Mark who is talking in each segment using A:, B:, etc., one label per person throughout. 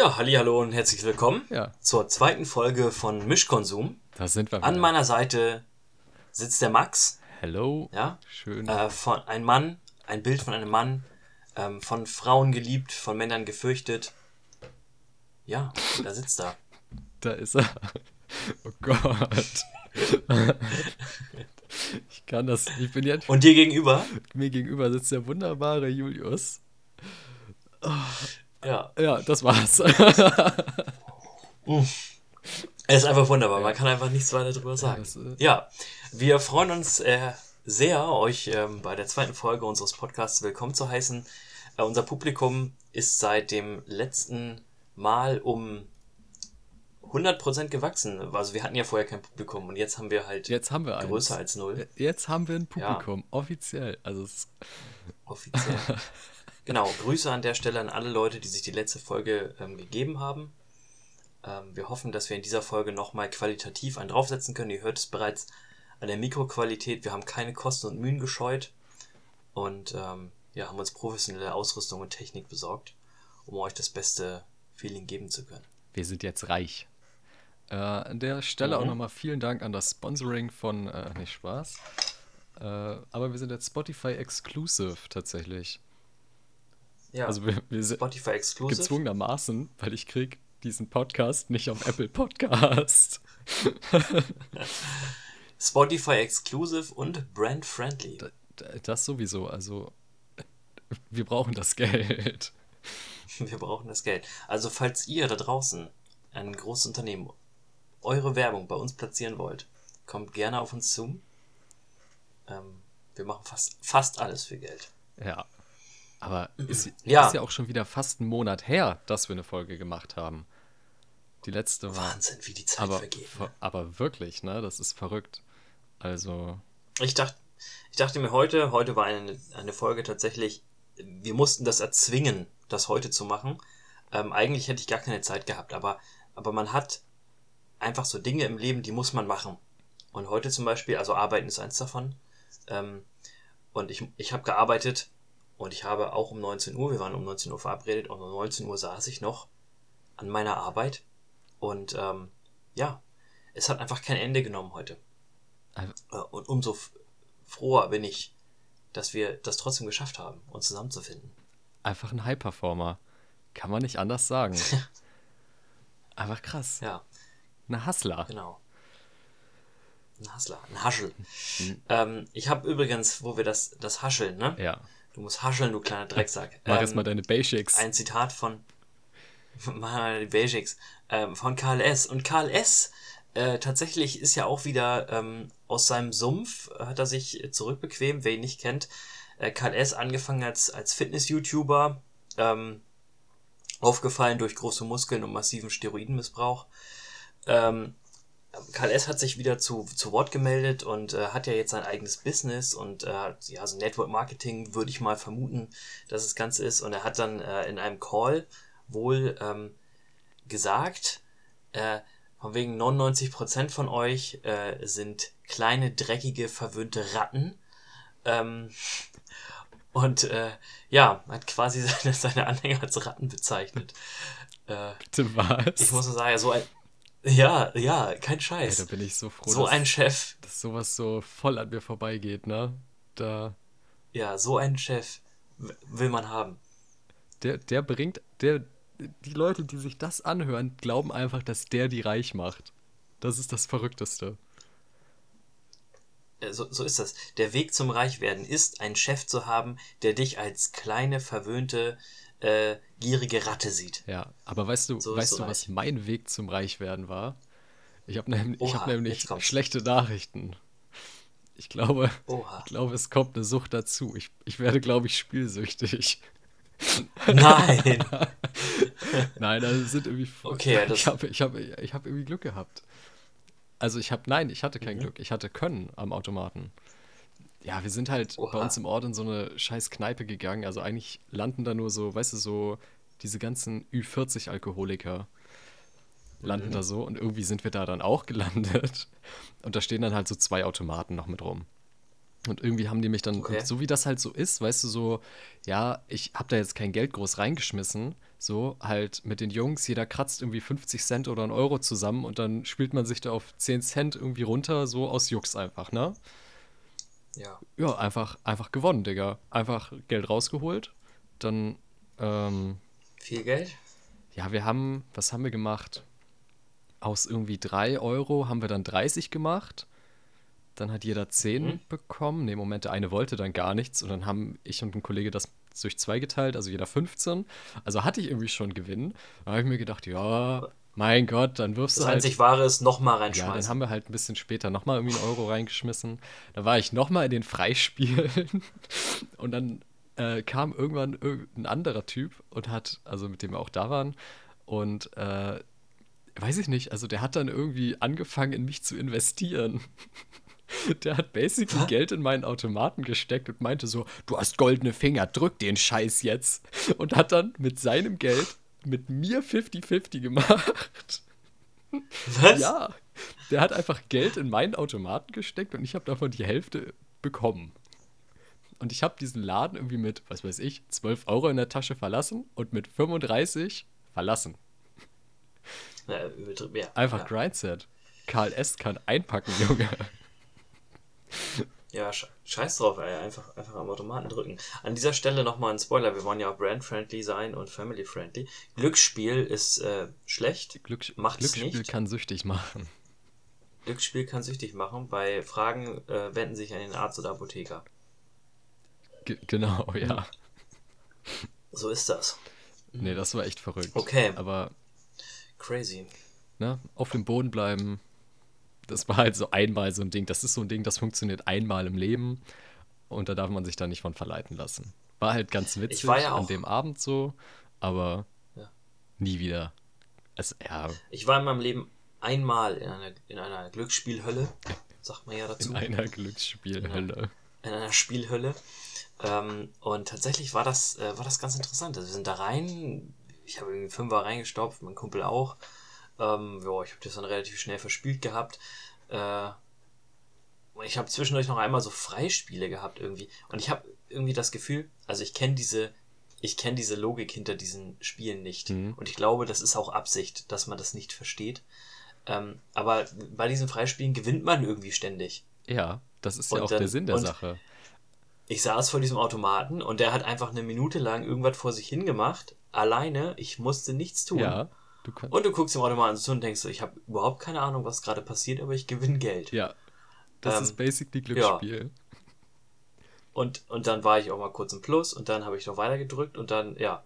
A: Ja, hallo und herzlich willkommen
B: Ja.
A: zur zweiten Folge von Mischkonsum.
B: Da sind wir
A: An
B: wieder.
A: meiner Seite sitzt der Max,
B: Hello.
A: ja,
B: Schön.
A: äh, von ein Mann, ein Bild von einem Mann, ähm, von Frauen geliebt, von Männern gefürchtet. Ja, da sitzt er.
B: Da ist er. Oh Gott. Ich kann das. Ich bin jetzt.
A: Und dir gegenüber,
B: Mir gegenüber sitzt der wunderbare Julius.
A: Ja,
B: Ja, das war's.
A: er ist einfach wunderbar. Man kann einfach nichts weiter drüber sagen.
B: das, äh,
A: Ja, wir freuen uns äh, sehr, euch ähm, bei der zweiten Folge unseres Podcasts willkommen zu heißen. Äh, unser Publikum ist seit dem letzten Mal um 100% gewachsen. Also wir hatten ja vorher kein Publikum und jetzt haben wir halt
B: Jetzt haben wir eins.
A: größer als null,
B: Jetzt haben wir ein Publikum. Offiziell. Also es
A: offiziell. genau, Grüße an der Stelle an alle Leute, die sich die letzte Folge ähm, gegeben haben. Ähm, wir hoffen, dass wir in dieser Folge nochmal qualitativ einen draufsetzen können. Ihr hört es bereits an der Mikroqualität. Wir haben keine Kosten und Mühen gescheut und ähm, ja, haben uns professionelle Ausrüstung und Technik besorgt, um euch das beste Feeling geben zu können.
B: wir sind jetzt reich. Äh, an der Stelle auch
A: Mhm.
B: nochmal vielen Dank an das Sponsoring von, äh, nicht Spaß. Äh, aber wir sind jetzt Spotify Exclusive tatsächlich.
A: Ja,
B: Also wir, wir sind
A: Spotify Exclusive.
B: gezwungenermaßen, weil ich krieg diesen Podcast nicht auf Apple Podcast.
A: Spotify Exclusive und Brand Friendly.
B: Das sowieso, also wir brauchen das Geld.
A: Wir brauchen das Geld. Also falls ihr da draußen ein großes Unternehmen eure Werbung bei uns platzieren wollt, kommt gerne auf uns zu. Ähm, wir machen fast, fast alles für Geld.
B: Ja. Aber ist,
A: Ja.
B: ist ja auch schon wieder fast ein Monat her, dass wir eine Folge gemacht haben. Die letzte war.
A: Wahnsinn, wie die Zeit
B: Aber,
A: vergeht.
B: ver-
A: Ne?
B: aber wirklich, ne? Das ist verrückt. Also,
A: Ich dachte, ich dachte mir heute, heute war eine, eine Folge tatsächlich, wir mussten das erzwingen, das heute zu machen. Ähm, eigentlich hätte ich gar keine Zeit gehabt, aber, aber man hat einfach so Dinge im Leben, die muss man machen. Und heute zum Beispiel, also Arbeiten ist eins davon. Ähm, und ich, ich habe gearbeitet und ich habe auch um 19 Uhr, wir waren um 19 Uhr verabredet und um 19 Uhr saß ich noch an meiner Arbeit. Und ähm, ja, es hat einfach kein Ende genommen heute.
B: Also-
A: Äh, Und umso froher bin ich, dass wir das trotzdem geschafft haben, uns zusammenzufinden.
B: einfach ein High-Performer. Kann man nicht anders sagen. Einfach krass.
A: Ja,
B: Eine Hustler.
A: genau. Ein Hassler, ein Haschel. Ähm, ich habe übrigens, wo wir das, das Hascheln, ne?
B: Ja.
A: Du musst hascheln, du kleiner Drecksack.
B: Mach
A: Ähm,
B: jetzt mal deine Basics.
A: ein Zitat von mach mal die Basics ähm, von Karl S. Und Karl S. Äh, tatsächlich ist ja auch wieder ähm, aus seinem Sumpf hat er sich zurückbequemt. Wer ihn nicht kennt, äh, Karl S. angefangen als als Fitness-YouTuber, ähm, aufgefallen durch große Muskeln und massiven Steroidenmissbrauch. Ähm, Karl S. hat sich wieder zu, zu Wort gemeldet und äh, hat ja jetzt sein eigenes Business und äh, ja, so Network Marketing würde ich mal vermuten, dass das Ganze ist. Und er hat dann äh, in einem Call wohl ähm, gesagt, äh, von wegen 99% von euch äh, sind kleine, dreckige, verwöhnte Ratten. Ähm, und äh, ja, hat quasi seine, seine Anhänger als Ratten bezeichnet. Äh,
B: Bitte was?
A: ich muss nur sagen, so ein. Ja, ja, kein
B: Ey,
A: Scheiß.
B: da bin ich so froh,
A: so
B: dass,
A: ein Chef,
B: dass sowas so voll an mir vorbeigeht, ne? Da,
A: ja, so einen Chef will man haben.
B: der, der bringt, der, die Leute, die sich das anhören, glauben einfach, dass der die reich macht. Das ist das Verrückteste.
A: So, so ist das. Der Weg zum Reichwerden ist, einen Chef zu haben, der dich als kleine, verwöhnte, äh, gierige Ratte sieht.
B: Ja, aber weißt du,
A: So
B: weißt
A: so
B: du, was
A: reich.
B: mein Weg zum Reichwerden war? Ich habe
A: Oha,
B: hab nämlich schlechte Nachrichten. Ich glaube,
A: Oha.
B: ich glaube, es kommt eine Sucht dazu. Ich, ich werde, glaube ich, spielsüchtig.
A: Nein!
B: Nein, also sind irgendwie.
A: Okay,
B: ich habe ich hab, ich hab irgendwie Glück gehabt. Also ich habe, nein, ich hatte kein
A: Mhm.
B: Glück. Ich hatte Können am Automaten. Ja, wir sind halt
A: Oha.
B: bei uns im Ort in so eine scheiß Kneipe gegangen. Also eigentlich landen da nur so, weißt du, so diese ganzen Ü40-Alkoholiker landen
A: Mhm.
B: da so und irgendwie sind wir da dann auch gelandet. Und da stehen dann halt so zwei Automaten noch mit rum. Und irgendwie haben die mich dann,
A: Okay.
B: so wie das halt so ist, weißt du, so, ja, ich habe da jetzt kein Geld groß reingeschmissen, so, halt mit den Jungs, jeder kratzt irgendwie 50 Cent oder einen Euro zusammen und dann spielt man sich da auf 10 Cent irgendwie runter, so aus Jux einfach, ne?
A: Ja.
B: Ja, einfach, einfach gewonnen, Digga. Einfach Geld rausgeholt. Dann, ähm,
A: Viel Geld?
B: ja, wir haben, was haben wir gemacht? Aus irgendwie 3 Euro haben wir dann 30 gemacht. Dann hat jeder 10
A: Mhm.
B: bekommen. Ne, Moment, der eine wollte dann gar nichts. Und dann haben ich und ein Kollege das durch zwei geteilt, also jeder 15. Also hatte ich irgendwie schon Gewinn. Da habe ich mir gedacht, ja, mein Gott, dann wirfst
A: Das
B: du halt.
A: einzig Wahre ist nochmal
B: Ja,
A: reinschmeißen.
B: dann haben wir halt ein bisschen später nochmal irgendwie einen Euro reingeschmissen. Da war ich nochmal in den Freispielen. Und dann äh, kam irgendwann irgendein anderer Typ und hat, also mit dem wir auch da waren, und äh, weiß ich nicht, also der hat dann irgendwie angefangen, in mich zu investieren. Der hat basically
A: Was?
B: Geld in meinen Automaten gesteckt und meinte so, du hast goldene Finger, drück den Scheiß jetzt. Und hat dann mit seinem Geld mit mir 50-50 gemacht.
A: Was?
B: Ja, der hat einfach Geld in meinen Automaten gesteckt und ich habe davon die Hälfte bekommen. Und ich habe diesen Laden irgendwie mit, was weiß ich, 12 Euro in der Tasche verlassen und mit 35 verlassen.
A: Ja, ja.
B: Einfach
A: ja.
B: Grindset. Karl S. kann einpacken, Junge.
A: Ja, sche- scheiß drauf, ey. Einfach, einfach am Automaten drücken. An dieser Stelle nochmal ein Spoiler. Wir wollen ja auch brand-friendly sein und family-friendly. Glücksspiel ist äh, schlecht.
B: Glücks
A: Macht's
B: Glücksspiel
A: nicht.
B: kann süchtig machen.
A: Glücksspiel kann süchtig machen. Bei Fragen äh, wenden sich an den Arzt oder Apotheker.
B: G genau, ja.
A: So ist das.
B: Nee, das war echt verrückt.
A: Okay.
B: Aber,
A: Crazy.
B: ne, auf dem Boden bleiben. Das war halt so einmal so ein Ding. Das ist so ein Ding, das funktioniert einmal im Leben. Und da darf man sich da nicht von verleiten lassen. War halt ganz witzig
A: war ja
B: an
A: auch-
B: dem Abend so, aber
A: Ja.
B: nie wieder. Es, ja,
A: Ich war in meinem Leben einmal in einer, in einer Glücksspielhölle. Sagt man ja dazu.
B: in einer Glücksspielhölle.
A: in einer Spielhölle. Ähm, und tatsächlich war das, äh, war das ganz interessant. Also wir sind da rein, ich habe irgendwie Fünfer reingestopft, mein Kumpel auch. Ähm, ja, ich habe das dann relativ schnell verspielt gehabt. Äh, ich habe zwischendurch noch einmal so Freispiele gehabt irgendwie. Und ich habe irgendwie das Gefühl, also ich kenne diese, ich kenne diese Logik hinter diesen Spielen nicht.
B: Mhm.
A: Und ich glaube, das ist auch Absicht, dass man das nicht versteht. Ähm, aber bei diesen Freispielen gewinnt man irgendwie ständig.
B: Ja, das ist ja
A: Und
B: auch
A: dann-
B: der Sinn der Sache.
A: Ich saß vor diesem Automaten und der hat einfach eine Minute lang irgendwas vor sich hingemacht. Alleine, ich musste nichts tun.
B: Ja, du kannst.
A: Und du guckst dem Automaten zu und denkst ich habe überhaupt keine Ahnung, was gerade passiert, aber ich gewinne Geld.
B: Ja, das
A: Ähm,
B: ist basically Glücksspiel.
A: Und, und dann war ich auch mal kurz im Plus und dann habe ich noch weiter gedrückt und dann, ja.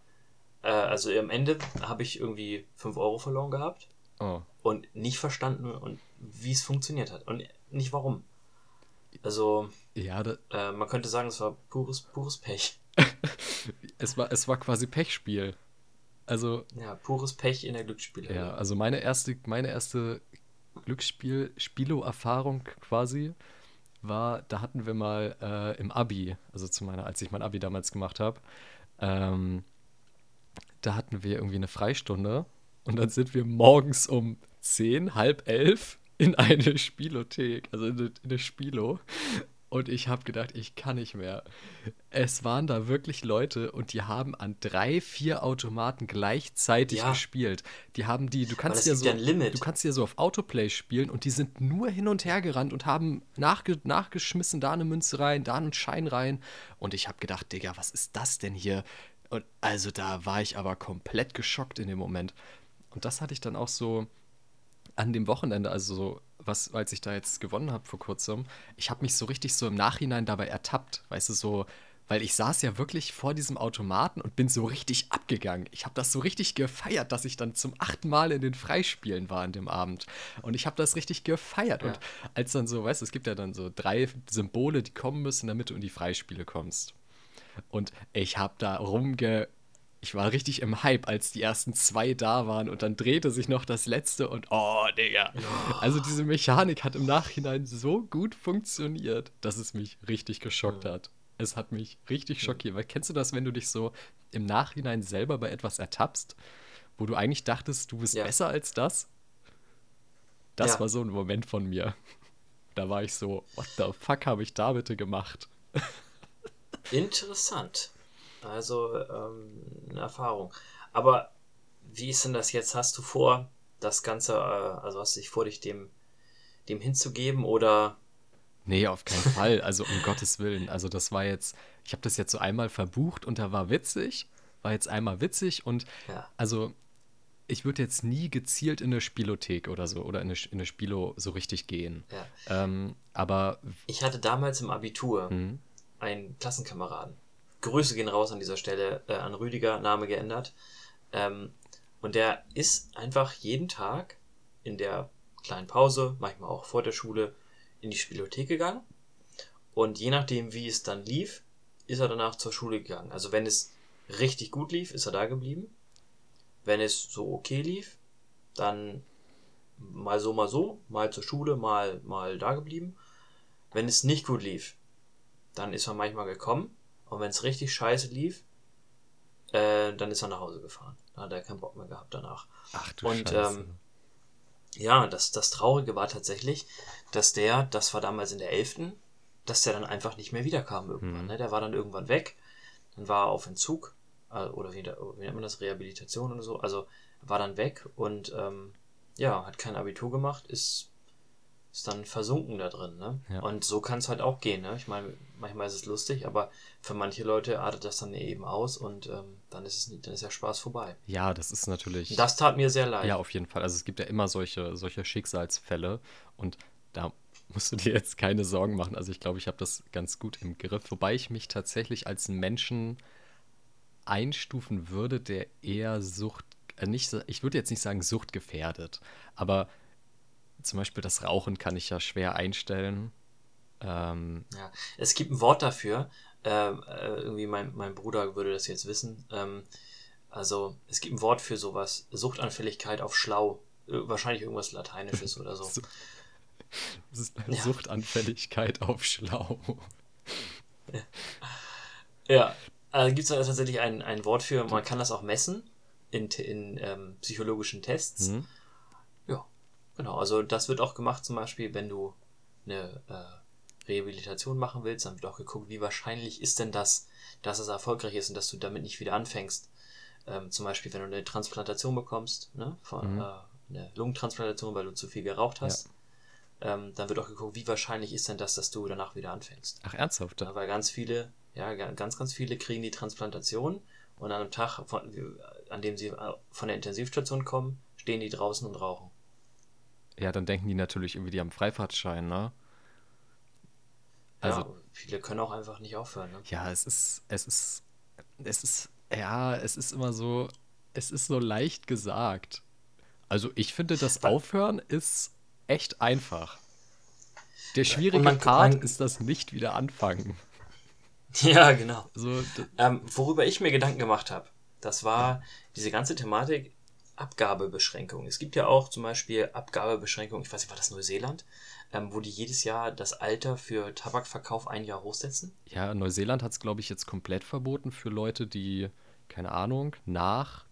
A: Äh, also am Ende habe ich irgendwie 5 Euro verloren gehabt
B: Oh,
A: und nicht verstanden, und wie es funktioniert hat. Und nicht warum. Also,
B: ja,
A: äh, man könnte sagen, es war pures, pures Pech.
B: es, war, es war quasi Pechspiel. Also,
A: Ja, pures Pech in der Glücksspielhölle.
B: ja, also meine erste, meine erste Glücksspiel, Spielo-Erfahrung quasi war, da hatten wir mal äh, im Abi, also zu meiner, als ich mein Abi damals gemacht habe, ähm, da hatten wir irgendwie eine Freistunde und dann sind wir morgens um 10, halb elf in eine Spielothek, also in eine, in eine Spielo. Und ich habe gedacht, ich kann nicht mehr. Es waren da wirklich Leute und die haben an drei, vier Automaten gleichzeitig
A: Ja.
B: gespielt. Die haben die, du kannst ja so, du kannst ja so auf Autoplay spielen und die sind nur hin und her gerannt und haben nachge nachgeschmissen, da eine Münze rein, da einen Schein rein. Und ich habe gedacht, Digga, was ist das denn hier? Und also da war ich aber komplett geschockt in dem Moment. Und das hatte ich dann auch so an dem Wochenende, also so, was, als ich da jetzt gewonnen habe vor kurzem, ich habe mich so richtig so im Nachhinein dabei ertappt, weißt du, so, weil ich saß ja wirklich vor diesem Automaten und bin so richtig abgegangen. Ich habe das so richtig gefeiert, dass ich dann zum achten Mal in den Freispielen war an dem Abend. Und ich habe das richtig gefeiert.
A: Ja.
B: Und als dann so, weißt du, es gibt ja dann so drei Symbole, die kommen müssen, damit du in die Freispiele kommst. Und ich habe da rumge. Ich war richtig im Hype, als die ersten zwei da waren und dann drehte sich noch das letzte und oh, Digga. Also diese Mechanik hat im Nachhinein so gut funktioniert, dass es mich richtig geschockt hat. Es hat mich richtig schockiert. Weil kennst du das, wenn du dich so im Nachhinein selber bei etwas ertappst, wo du eigentlich dachtest, du bist
A: Ja.
B: besser als das? Das
A: Ja.
B: war so ein Moment von mir. Da war ich so, what the fuck habe ich da bitte gemacht?
A: Interessant. Also ähm, eine Erfahrung. Aber wie ist denn das jetzt? Hast du vor, das Ganze, äh, also hast du dich vor, dich dem, dem hinzugeben oder?
B: Nee, auf keinen Fall. Also um Gottes Willen. Also das war jetzt, ich habe das jetzt so einmal verbucht und da war witzig, war jetzt einmal witzig und
A: Ja.
B: also ich würde jetzt nie gezielt in eine Spielothek oder so oder in eine, in eine Spielo so richtig gehen.
A: Ja.
B: Ähm, aber
A: Ich hatte damals im Abitur
B: hm,
A: einen Klassenkameraden. Grüße gehen raus an dieser Stelle äh, an Rüdiger, Name geändert. Ähm, und der ist einfach jeden Tag in der kleinen Pause, manchmal auch vor der Schule, in die Spielothek gegangen. Und je nachdem, wie es dann lief, ist er danach zur Schule gegangen. Also wenn es richtig gut lief, ist er da geblieben. Wenn es so okay lief, dann mal so, mal so, mal zur Schule, mal, mal da geblieben. Wenn es nicht gut lief, dann ist er manchmal gekommen. Und wenn es richtig scheiße lief, äh, dann ist er nach Hause gefahren. Da hat er keinen Bock mehr gehabt danach.
B: ach du
A: Und,
B: Scheiße.
A: ähm, Ja, das, das Traurige war tatsächlich, dass der, das war damals in der 11., dass der dann einfach nicht mehr wiederkam irgendwann.
B: Mhm.
A: Ne? Der war dann irgendwann weg, dann war er auf Entzug, äh, oder wie, wie nennt man das, Rehabilitation oder so, also war dann weg und ähm, ja, hat kein Abitur gemacht, ist, ist dann versunken da drin. Ne?
B: Ja.
A: Und so kann es halt auch gehen. Ne? Ich meine, manchmal ist es lustig, aber für manche Leute artet das dann eben aus und ähm, dann, ist es, dann ist der Spaß vorbei.
B: ja, das ist natürlich.
A: Das tat mir sehr leid.
B: Ja, auf jeden Fall. Also es gibt ja immer solche, solche Schicksalsfälle und da musst du dir jetzt keine Sorgen machen. Also ich glaube, ich habe das ganz gut im Griff, wobei ich mich tatsächlich als Menschen einstufen würde, der eher Sucht, äh, nicht, ich würde jetzt nicht sagen suchtgefährdet, aber zum Beispiel das Rauchen kann ich ja schwer einstellen. Ähm,
A: Ja, es gibt ein Wort dafür. Ähm, äh, irgendwie mein, mein Bruder würde das jetzt wissen. Ähm, also es gibt ein Wort für sowas. Suchtanfälligkeit auf schlau. Äh, wahrscheinlich irgendwas Lateinisches oder so. Ja.
B: Suchtanfälligkeit auf Schlau.
A: Ja, also gibt es tatsächlich ein, ein Wort für. Man kann das auch messen in, in ähm, psychologischen Tests.
B: Hm?
A: Ja, genau. Also das wird auch gemacht, zum Beispiel, wenn du eine äh, Rehabilitation machen willst, dann wird auch geguckt, wie wahrscheinlich ist denn das, dass es erfolgreich ist und dass du damit nicht wieder anfängst. Ähm, zum Beispiel, wenn du eine Transplantation bekommst, ne, von,
B: Mhm.
A: äh, eine Lungentransplantation, weil du zu viel geraucht hast, ähm, dann wird auch geguckt, wie wahrscheinlich ist denn das, dass du danach wieder anfängst.
B: Ach, ernsthaft?
A: Ja, weil ganz viele, ja, ga- ganz, ganz viele kriegen die Transplantation und an einem Tag, von, an dem sie äh, von der Intensivstation kommen, stehen die draußen und rauchen.
B: Ja, dann denken die natürlich irgendwie, die haben Freifahrtschein, ne? Also,
A: ja, viele können auch einfach nicht aufhören. Ne?
B: ja, es ist, es ist, es ist, ja, es ist immer so, es ist so leicht gesagt. Also, ich finde, das Aufhören ist echt einfach. Der schwierige Part ist das nicht wieder anfangen.
A: Ja, genau.
B: So,
A: Ähm, worüber ich mir Gedanken gemacht habe, das war diese ganze Thematik Abgabebeschränkung. Es gibt ja auch zum Beispiel Abgabebeschränkung, ich weiß nicht, war das Neuseeland, ähm, wo die jedes Jahr das Alter für Tabakverkauf ein Jahr hochsetzen?
B: ja, Neuseeland hat es, glaube ich, jetzt komplett verboten für Leute, die, keine Ahnung, nach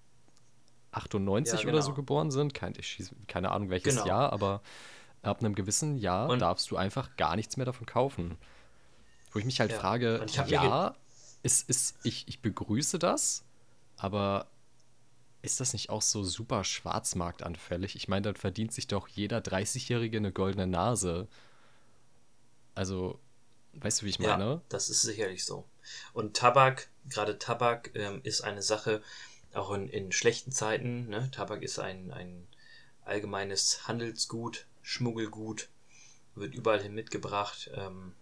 B: 98
A: Ja,
B: oder so
A: genau.
B: geboren sind. Kein, ich schieß, keine Ahnung welches
A: Genau.
B: Jahr, aber ab einem gewissen Jahr
A: Und-
B: darfst du einfach gar nichts mehr davon kaufen. Wo ich mich halt
A: Ja,
B: frage, ja, ist, ist, ich, ich begrüße das, aber ist das nicht auch so super schwarzmarktanfällig? Ich meine, dann verdient sich doch jeder 30-Jährige eine goldene Nase. Also, weißt du, wie ich meine?
A: Ja, das ist sicherlich so. Und Tabak, gerade Tabak, ähm, ist eine Sache, auch in, in schlechten Zeiten. Ne? Tabak ist ein, ein allgemeines Handelsgut, Schmuggelgut, wird überall hin mitgebracht. Ähm,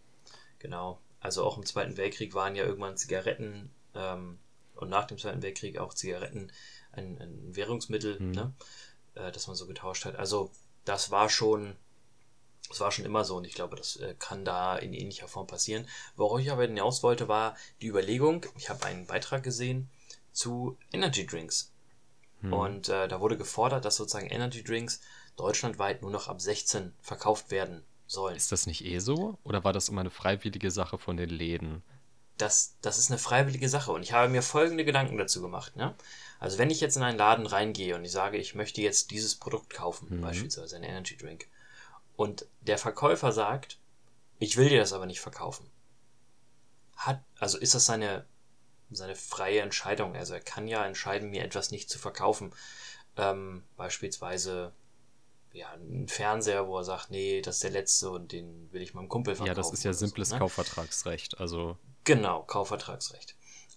A: genau. Also auch im Zweiten Weltkrieg waren ja irgendwann Zigaretten ähm, und nach dem Zweiten Weltkrieg auch Zigaretten ein, ein Währungsmittel,
B: Mhm.
A: ne? äh, das man so getauscht hat. Also das war schon das war schon immer so und ich glaube, das äh, kann da in ähnlicher Form passieren. Worauf ich aber hinaus wollte, war die Überlegung, ich habe einen Beitrag gesehen zu Energy Drinks.
B: Hm.
A: Und äh, da wurde gefordert, dass sozusagen Energy Drinks deutschlandweit nur noch ab 16 verkauft werden sollen.
B: Ist das nicht eh so? Oder war das immer eine freiwillige Sache von den Läden?
A: das, das ist eine freiwillige Sache. Und ich habe mir folgende Gedanken dazu gemacht. Ne? Also wenn ich jetzt in einen Laden reingehe und ich sage, ich möchte jetzt dieses Produkt kaufen,
B: Mhm.
A: beispielsweise ein Energy Drink, und der Verkäufer sagt, ich will dir das aber nicht verkaufen. Hat, also ist das seine, seine freie Entscheidung. Also er kann ja entscheiden, mir etwas nicht zu verkaufen. Ähm, beispielsweise ja, ein Fernseher, wo er sagt, nee, das ist der letzte und den will ich meinem Kumpel verkaufen.
B: Ja, das ist ja simples so, ne? Kaufvertragsrecht. Also
A: genau, Kaufvertragsrecht.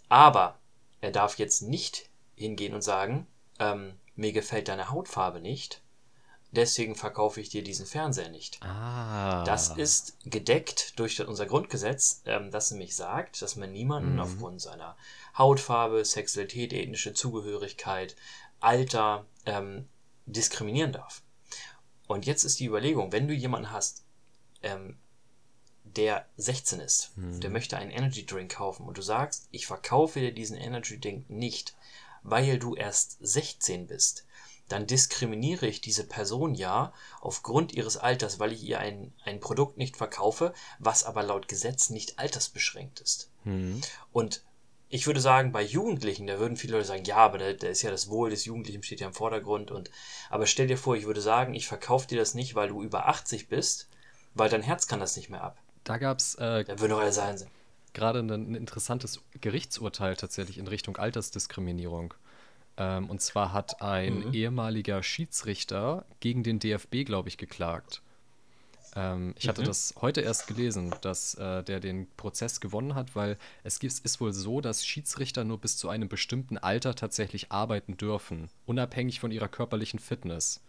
A: Aber er darf jetzt nicht hingehen und sagen, ähm, mir gefällt deine Hautfarbe nicht, deswegen verkaufe ich dir diesen Fernseher nicht.
B: Ah.
A: Das ist gedeckt durch unser Grundgesetz, ähm, das nämlich sagt, dass man niemanden mhm. aufgrund seiner Hautfarbe, Sexualität, ethnische Zugehörigkeit, Alter ähm, diskriminieren darf. Und jetzt ist die Überlegung, wenn du jemanden hast, ähm, der 16 ist, mhm. der möchte einen Energy Drink kaufen und du sagst, ich verkaufe dir diesen Energy Drink nicht, weil du erst 16 bist, dann diskriminiere ich diese Person ja aufgrund ihres Alters, weil ich ihr ein, ein Produkt nicht verkaufe, was aber laut Gesetz nicht altersbeschränkt ist.
B: Mhm.
A: Und ich würde sagen, bei Jugendlichen, da würden viele Leute sagen, ja, aber da, da, ist ja das Wohl des Jugendlichen steht ja im Vordergrund. Und, aber stell dir vor, ich würde sagen, ich verkaufe dir das nicht, weil du über 80 bist, weil dein Herz kann das nicht mehr ab.
B: Da gab es. Äh,
A: da würde doch sein
B: gerade ein, ein, interessantes Gerichtsurteil tatsächlich in Richtung Altersdiskriminierung. Ähm, und zwar hat ein mhm. ehemaliger Schiedsrichter gegen den DFB, glaube ich, geklagt. Ähm, ich mhm. hatte das heute erst gelesen, dass äh, der den Prozess gewonnen hat, weil es gibt, ist wohl so, dass Schiedsrichter nur bis zu einem bestimmten Alter tatsächlich arbeiten dürfen, unabhängig von ihrer körperlichen Fitness.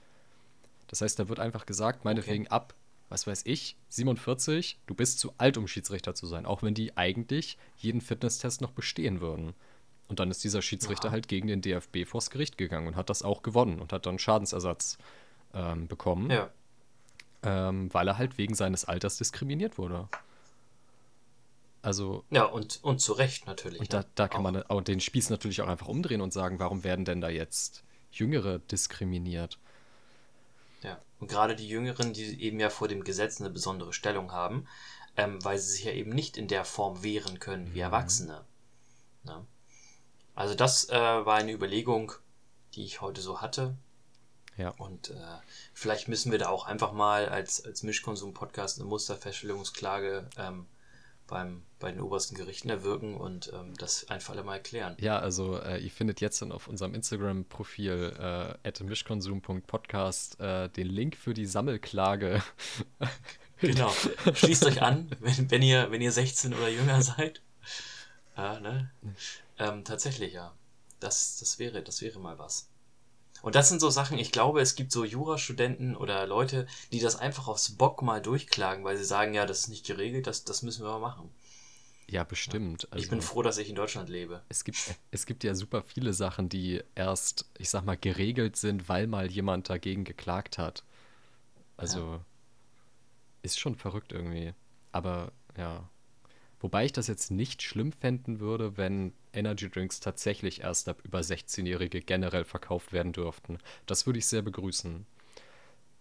B: Das heißt, da wird einfach gesagt, meinetwegen okay. ab was weiß ich, 47, du bist zu alt, um Schiedsrichter zu sein, auch wenn die eigentlich jeden Fitnesstest noch bestehen würden. Und dann ist dieser Schiedsrichter ja. halt gegen den DFB vors Gericht gegangen und hat das auch gewonnen und hat dann Schadensersatz ähm, bekommen.
A: Ja.
B: Ähm, weil er halt wegen seines Alters diskriminiert wurde. Also.
A: Ja, und, und zu Recht natürlich.
B: Und da, ne? da kann auch. man auch den Spieß natürlich auch einfach umdrehen und sagen, warum werden denn da jetzt Jüngere diskriminiert?
A: Ja, und gerade die Jüngeren, die eben ja vor dem Gesetz eine besondere Stellung haben, ähm, weil sie sich ja eben nicht in der Form wehren können wie mhm. Erwachsene. Ja. Also das äh, war eine Überlegung, die ich heute so hatte.
B: Ja.
A: Und äh, vielleicht müssen wir da auch einfach mal als, als Mischkonsum-Podcast eine Musterfeststellungsklage ähm, beim, bei den obersten Gerichten erwirken und ähm, das einfach alle mal erklären.
B: Ja, also äh, ihr findet jetzt dann auf unserem Instagram-Profil äh, mischkonsum.podcast äh, den Link für die Sammelklage.
A: genau. Schließt euch an, wenn, wenn, ihr, wenn ihr 16 oder jünger seid. Ja, ne? Ähm, tatsächlich, ja. Das, das, wäre, das wäre mal was. Und das sind so Sachen, ich glaube, es gibt so Jurastudenten oder Leute, die das einfach aufs Bock mal durchklagen, weil sie sagen, ja, das ist nicht geregelt, das, das müssen wir mal machen.
B: Ja, bestimmt.
A: Also, ich bin froh, dass ich in Deutschland lebe.
B: Es gibt, es gibt ja super viele Sachen, die erst, ich sag mal, geregelt sind, weil mal jemand dagegen geklagt hat. Also ja. ist schon verrückt irgendwie. Aber ja. Wobei ich das jetzt nicht schlimm fänden würde, wenn Energy Drinks tatsächlich erst ab über 16-Jährige generell verkauft werden dürften. Das würde ich sehr begrüßen.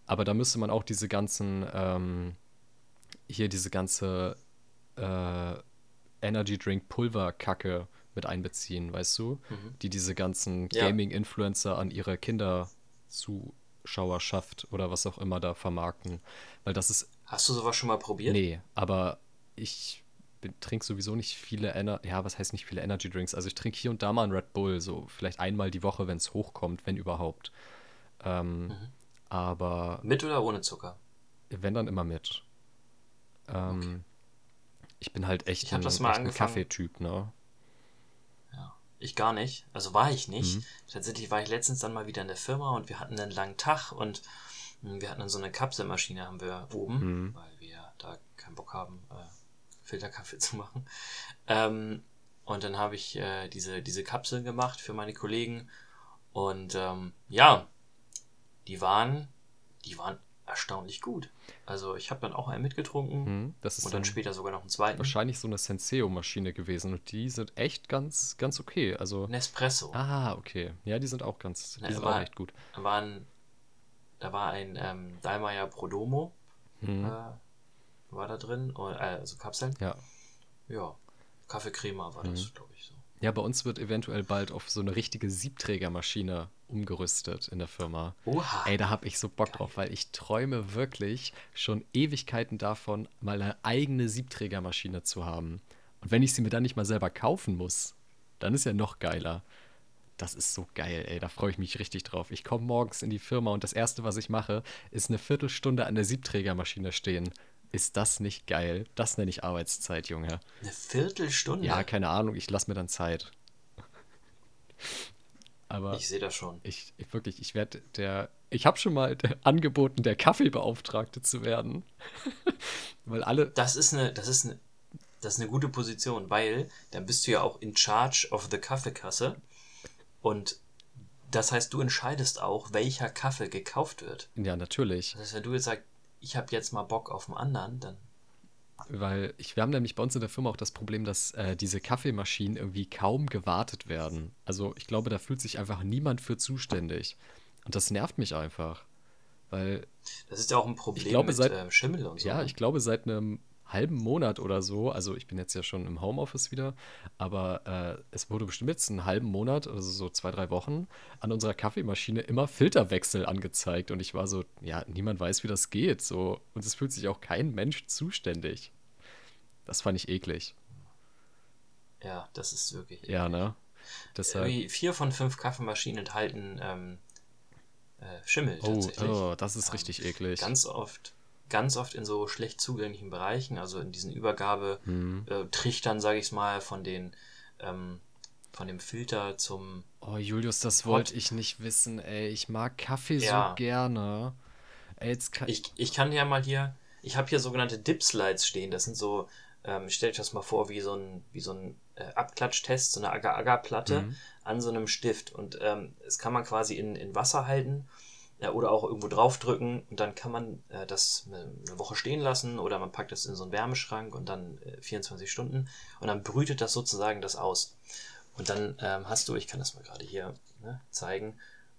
B: Aber da müsste man auch diese ganzen, ähm, hier diese ganze äh, Energy Drink Pulver-Kacke mit einbeziehen, weißt du? Mhm. Die diese ganzen ja. Gaming-Influencer an ihre Kinderzuschauerschaft oder was auch immer da vermarkten. Weil das ist.
A: Hast du sowas schon mal probiert?
B: Nee, aber ich trinke sowieso nicht viele Ener ja, was heißt nicht viele Energy Drinks? Also ich trinke hier und da mal einen Red Bull, so vielleicht einmal die Woche, wenn es hochkommt, wenn überhaupt. Ähm, mhm. Aber.
A: Mit oder ohne Zucker?
B: Wenn dann immer mit. Ähm, okay. Ich bin halt echt
A: ich ein, das mal echt
B: ein Kaffeetyp, ne?
A: Ja, ich gar nicht. Also war ich nicht. Mhm. Tatsächlich war ich letztens dann mal wieder in der Firma und wir hatten einen langen Tag und hm, wir hatten dann so eine Kapselmaschine haben wir oben, mhm. weil wir da keinen Bock haben, äh, Filterkaffee zu machen. Ähm, und dann habe ich äh, diese, diese Kapseln gemacht für meine Kollegen. Und ähm, ja, die waren, die waren erstaunlich gut. Also ich habe dann auch einen mitgetrunken
B: hm, das ist
A: und dann später sogar noch einen zweiten.
B: Wahrscheinlich so eine Senseo-Maschine gewesen und die sind echt ganz, ganz okay. Also
A: Nespresso.
B: Ah, okay. Ja, die sind auch ganz, die Na, sind
A: war,
B: auch echt gut.
A: Da, waren, da war ein ähm, Daimler Prodomo hm. äh, war da drin, äh, also Kapseln.
B: Ja.
A: Ja, Kaffeecrema war das, mhm. glaube ich, so.
B: Ja, bei uns wird eventuell bald auf so eine richtige Siebträgermaschine umgerüstet in der Firma.
A: Oha.
B: Ey, da habe ich so Bock drauf, weil ich träume wirklich schon Ewigkeiten davon, mal eine eigene Siebträgermaschine zu haben. Und wenn ich sie mir dann nicht mal selber kaufen muss, dann ist ja noch geiler. Das ist so geil, ey. Da freue ich mich richtig drauf. Ich komme morgens in die Firma und das Erste, was ich mache, ist eine Viertelstunde an der Siebträgermaschine stehen. Ist das nicht geil? Das nenne ich Arbeitszeit, Junge.
A: Eine Viertelstunde?
B: Ja, keine Ahnung. Ich lasse mir dann Zeit. Aber
A: Ich sehe das schon.
B: ich, ich wirklich, ich werde der. Ich habe schon mal angeboten, der Kaffeebeauftragte zu werden. Weil alle.
A: Das ist eine, das ist eine, das ist eine gute Position, weil dann bist du ja auch in charge of the Kaffeekasse. Und das heißt, du entscheidest auch, welcher Kaffee gekauft wird.
B: Ja, natürlich.
A: Das heißt, wenn du jetzt sagst, ich habe jetzt mal Bock auf einen anderen, dann
B: Weil ich, wir haben nämlich bei uns in der Firma auch das Problem, dass äh, diese Kaffeemaschinen irgendwie kaum gewartet werden. Also ich glaube, da fühlt sich einfach niemand für zuständig. Und das nervt mich einfach. Weil,
A: das ist ja auch ein Problem
B: glaube,
A: mit
B: seit-
A: ähm, Schimmel und so.
B: ja,
A: ne?
B: ich glaube, seit einem halben Monat oder so, also ich bin jetzt ja schon im Homeoffice wieder, aber äh, es wurde bestimmt jetzt einen halben Monat, also so zwei, drei Wochen, an unserer Kaffeemaschine immer Filterwechsel angezeigt. Und ich war so, ja, niemand weiß, wie das geht. So. Und es fühlt sich auch kein Mensch zuständig. Das fand ich eklig.
A: ja, das ist wirklich.
B: Ja, ne? Deshalb.
A: Irgendwie vier von fünf Kaffeemaschinen enthalten ähm, äh, Schimmel
B: Oh,
A: tatsächlich.
B: oh, das ist richtig eklig.
A: Ganz oft, ganz oft in so schlecht zugänglichen Bereichen, also in diesen Übergabetrichtern, äh, Trichtern, sage ich mal, von den ähm, von dem Filter zum
B: Oh, Julius, das wollte ich nicht wissen, ey. Ich mag Kaffee
A: Ja.
B: so gerne. Ey, jetzt kann
A: Ich, ich kann ja mal hier, ich habe hier sogenannte Dip-Slides stehen. Das sind so, ähm, stell dich das mal vor, wie so ein, wie so ein äh, Abklatschtest, so eine Agar-Agar-Platte
B: Mhm.
A: an so einem Stift. Und ähm, das kann man quasi in, in Wasser halten oder auch irgendwo draufdrücken und dann kann man äh, das eine, Woche stehen lassen oder man packt es in so einen Wärmeschrank und dann äh, 24 Stunden und dann brütet das sozusagen das aus. Und dann ähm, hast du, ich kann das mal gerade hier ne, zeigen,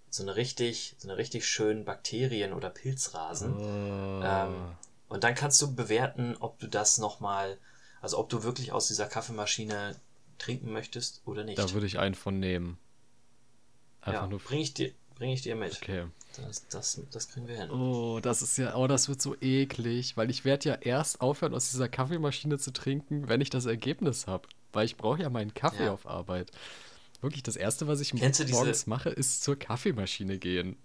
A: so eine richtig, so eine richtig schönen Bakterien- oder Pilzrasen.
B: Oh.
A: Ähm, und dann kannst du bewerten, ob du das nochmal, also ob du wirklich aus dieser Kaffeemaschine trinken möchtest oder nicht.
B: da würde ich einen von nehmen. Einfach
A: ja,
B: nur.
A: bring ich dir, bring ich dir mit.
B: Okay.
A: Das, das, das kriegen wir hin.
B: Oh, das ist ja, oh, das wird so eklig, weil ich werde ja erst aufhören, aus dieser Kaffeemaschine zu trinken, wenn ich das Ergebnis habe. Weil ich brauche ja meinen Kaffee
A: Ja.
B: auf Arbeit. Wirklich, das Erste, was ich
A: du diese-
B: morgens mache, ist zur Kaffeemaschine gehen.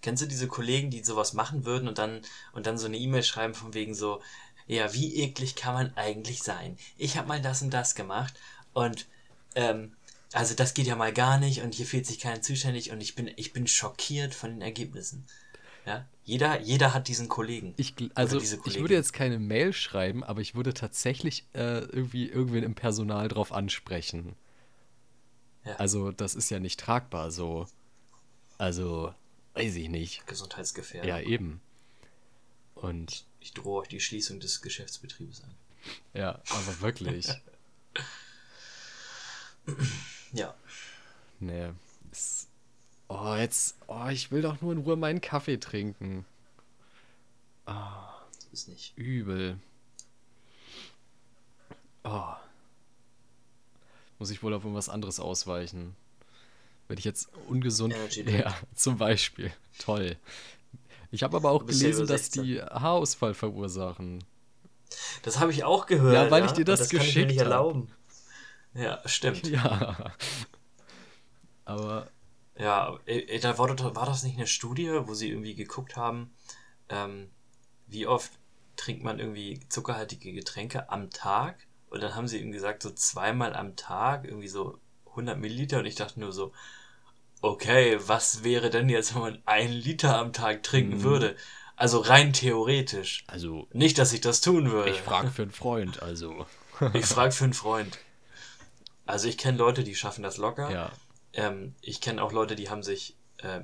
A: Kennst du diese Kollegen, die sowas machen würden und dann, und dann so eine E-Mail schreiben von wegen so, ja, wie eklig kann man eigentlich sein? Ich habe mal das und das gemacht und ähm, also das geht ja mal gar nicht und hier fühlt sich keiner zuständig und ich bin, ich bin schockiert von den Ergebnissen. Ja, jeder, jeder hat diesen Kollegen.
B: Ich, also,
A: diese
B: ich würde jetzt keine Mail schreiben, aber ich würde tatsächlich äh, irgendwie irgendwen im Personal drauf ansprechen.
A: Ja.
B: Also, das ist ja nicht tragbar so. Also, weiß ich nicht.
A: Gesundheitsgefährdung.
B: Ja, eben. Und
A: Ich drohe euch die Schließung des Geschäftsbetriebes an.
B: ja, aber wirklich.
A: Ja,
B: Nee. Es, oh, jetzt. Oh, ich will doch nur in Ruhe meinen Kaffee trinken.
A: das ist nicht.
B: Übel. Oh. Muss ich wohl auf irgendwas anderes ausweichen. Wenn ich jetzt ungesund.
A: Energy.
B: Ja, zum Beispiel. Toll. Ich habe aber auch
A: ja
B: gelesen, dass
A: 16.
B: die Haarausfall verursachen.
A: Das habe ich auch gehört.
B: Ja, weil ich dir das
A: das kann ich mir
B: geschickt
A: nicht
B: hab.
A: erlauben. Ja, stimmt.
B: Ja. Aber
A: Ja, äh, da war, das- war das nicht eine Studie, wo sie irgendwie geguckt haben, ähm, wie oft trinkt man irgendwie zuckerhaltige Getränke am Tag? Und dann haben sie eben gesagt, so zweimal am Tag, irgendwie so 100 Milliliter. Und ich dachte nur so, okay, was wäre denn jetzt, wenn man ein Liter am Tag trinken
B: Mhm.
A: würde? Also rein theoretisch.
B: also,
A: Nicht, dass ich das tun würde.
B: ich frage für einen Freund, also.
A: Ich frage für einen Freund. Also ich kenne Leute, die schaffen das locker.
B: Ja.
A: Ähm, ich kenne auch Leute, die haben sich äh,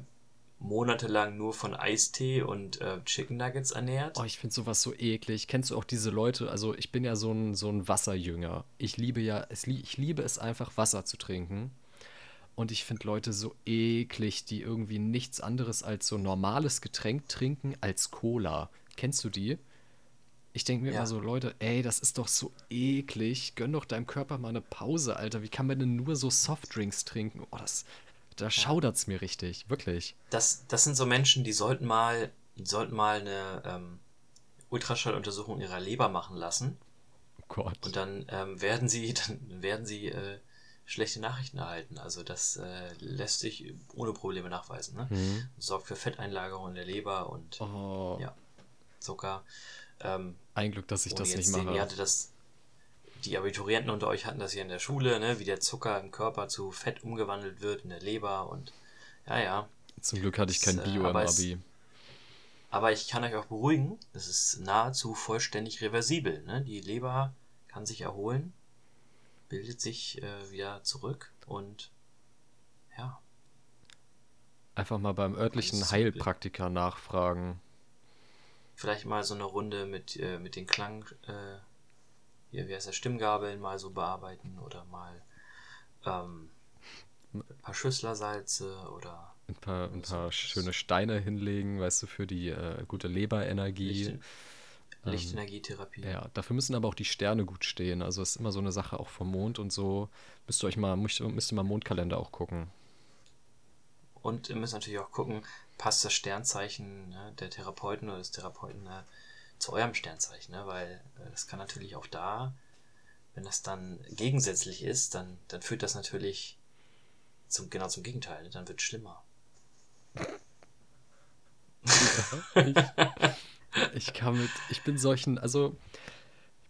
A: monatelang nur von Eistee und äh, Chicken Nuggets ernährt.
B: Oh, ich finde sowas so eklig. Kennst du auch diese Leute? Also, ich bin ja so ein, so ein Wasserjünger. Ich liebe ja, es, ich liebe es einfach, Wasser zu trinken. Und ich finde Leute so eklig, die irgendwie nichts anderes als so normales Getränk trinken als Cola. Kennst du die? Ich denke mir ja. immer so, Leute, ey, das ist doch so eklig. Gönn doch deinem Körper mal eine Pause, Alter. Wie kann man denn nur so Softdrinks trinken? Oh, das, da schaudert es mir richtig, wirklich.
A: Das, das sind so Menschen, die sollten mal, die sollten mal eine ähm, Ultraschalluntersuchung ihrer Leber machen lassen. Oh Gott. Und dann ähm, werden sie, dann werden sie äh, schlechte Nachrichten erhalten. Also das äh, lässt sich ohne Probleme nachweisen. Ne? Mhm. Sorgt für Fetteinlagerung in der Leber und oh. ja, Zucker. Ähm,
B: Ein Glück, dass ich das nicht mache.
A: Sehen, hatte das, die Abiturienten unter euch hatten das hier in der Schule, ne? wie der Zucker im Körper zu Fett umgewandelt wird in der Leber und ja, ja.
B: Zum Glück hatte ich kein das, äh, Bio im Abi.
A: aber ich kann euch auch beruhigen, das ist nahezu vollständig reversibel. Ne? Die Leber kann sich erholen bildet sich äh, wieder zurück und ja.
B: Einfach mal beim örtlichen Heilpraktiker nachfragen.
A: Vielleicht mal so eine Runde mit, äh, mit den Klang, äh, hier, wie heißt der, Stimmgabeln mal so bearbeiten oder mal ähm, ein paar Schüsslersalze oder
B: ein paar, ein paar schöne Steine hinlegen, weißt du, für die äh, gute Leberenergie. Licht,
A: ähm, Lichtenergietherapie.
B: ja, dafür müssen aber auch die Sterne gut stehen. Also es ist immer so eine Sache auch vom Mond und so. Müsst ihr euch mal, müsst, müsst ihr mal Mondkalender auch gucken.
A: Und ihr müsst natürlich auch gucken, passt das Sternzeichen ne, der Therapeuten oder des Therapeuten ne, zu eurem Sternzeichen, ne? weil äh, das kann natürlich auch da, wenn das dann gegensätzlich ist, dann, dann führt das natürlich zum, genau zum Gegenteil, ne? dann wird es schlimmer.
B: Ich, ich kann mit, ich bin solchen, also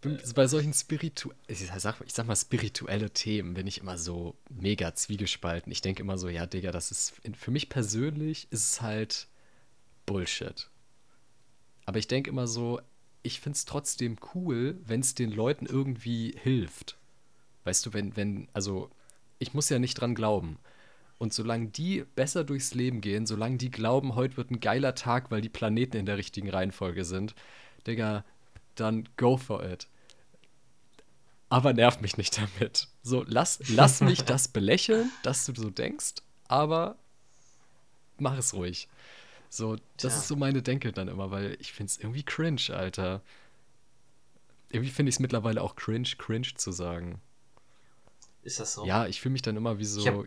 B: bin bei solchen spiritu ich ich sag mal spirituelle Themen bin ich immer so mega zwiegespalten. Ich denke immer so, ja, Digga, das ist für mich persönlich ist es halt Bullshit. Aber ich denke immer so, ich finde es trotzdem cool, wenn es den Leuten irgendwie hilft. Weißt du, wenn, wenn, also ich muss ja nicht dran glauben. Und solange die besser durchs Leben gehen, solange die glauben, heute wird ein geiler Tag, weil die Planeten in der richtigen Reihenfolge sind, Digga, dann go for it. Aber nerv mich nicht damit. So, lass, lass mich das belächeln, dass du so denkst, aber mach es ruhig. So, das Tja. ist so meine Denke dann immer, weil ich finde es irgendwie cringe, Alter. Irgendwie finde ich es mittlerweile auch cringe, cringe zu sagen.
A: Ist das so?
B: Ja, ich fühle mich dann immer wie so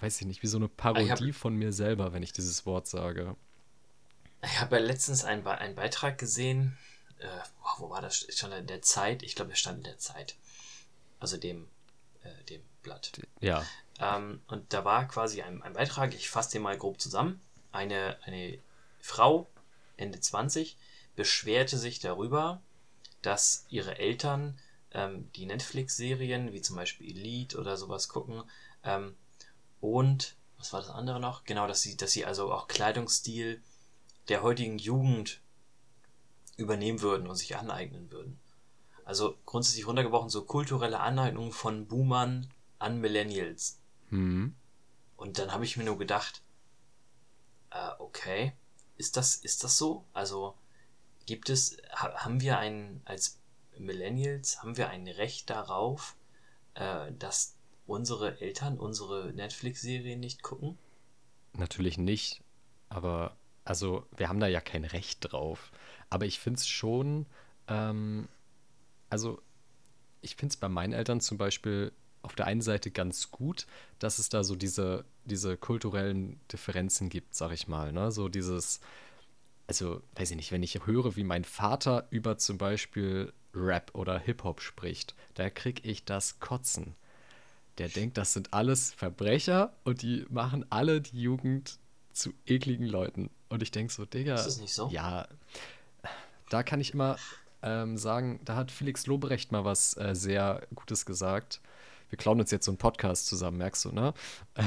B: weiß ich nicht, wie so eine Parodie hab, von mir selber, wenn ich dieses Wort sage.
A: Ich habe ja letztens einen, einen Beitrag gesehen, äh, wo war das? Schon in der Zeit, ich glaube, er stand in der Zeit. Also dem, äh, dem Blatt.
B: Ja.
A: Ähm, und da war quasi ein, ein Beitrag, ich fasse den mal grob zusammen. Eine, eine Frau, Ende 20, beschwerte sich darüber, dass ihre Eltern ähm, die Netflix-Serien, wie zum Beispiel Elite oder sowas gucken, ähm, und, was war das andere noch? Genau, dass sie, dass sie also auch Kleidungsstil der heutigen Jugend übernehmen würden und sich aneignen würden. Also grundsätzlich runtergebrochen so kulturelle Aneignung von Boomern an Millennials. Mhm. Und dann habe ich mir nur gedacht, äh, okay, ist das, ist das so? Also gibt es, ha, haben wir ein, als Millennials, haben wir ein Recht darauf, äh, dass unsere Eltern unsere Netflix-Serien nicht gucken?
B: Natürlich nicht, aber also wir haben da ja kein Recht drauf. Aber ich finde es schon, ähm, also ich finde es bei meinen Eltern zum Beispiel auf der einen Seite ganz gut, dass es da so diese, diese kulturellen Differenzen gibt, sag ich mal. Ne? So dieses, also weiß ich nicht, wenn ich höre, wie mein Vater über zum Beispiel Rap oder Hip-Hop spricht, da kriege ich das Kotzen der denkt, das sind alles Verbrecher und die machen alle die Jugend zu ekligen Leuten. Und ich denke so, Digga.
A: Ist das nicht so?
B: Ja. Da kann ich immer ähm, sagen, da hat Felix Lobrecht mal was äh, sehr Gutes gesagt. Wir klauen uns jetzt so einen Podcast zusammen, merkst du, ne?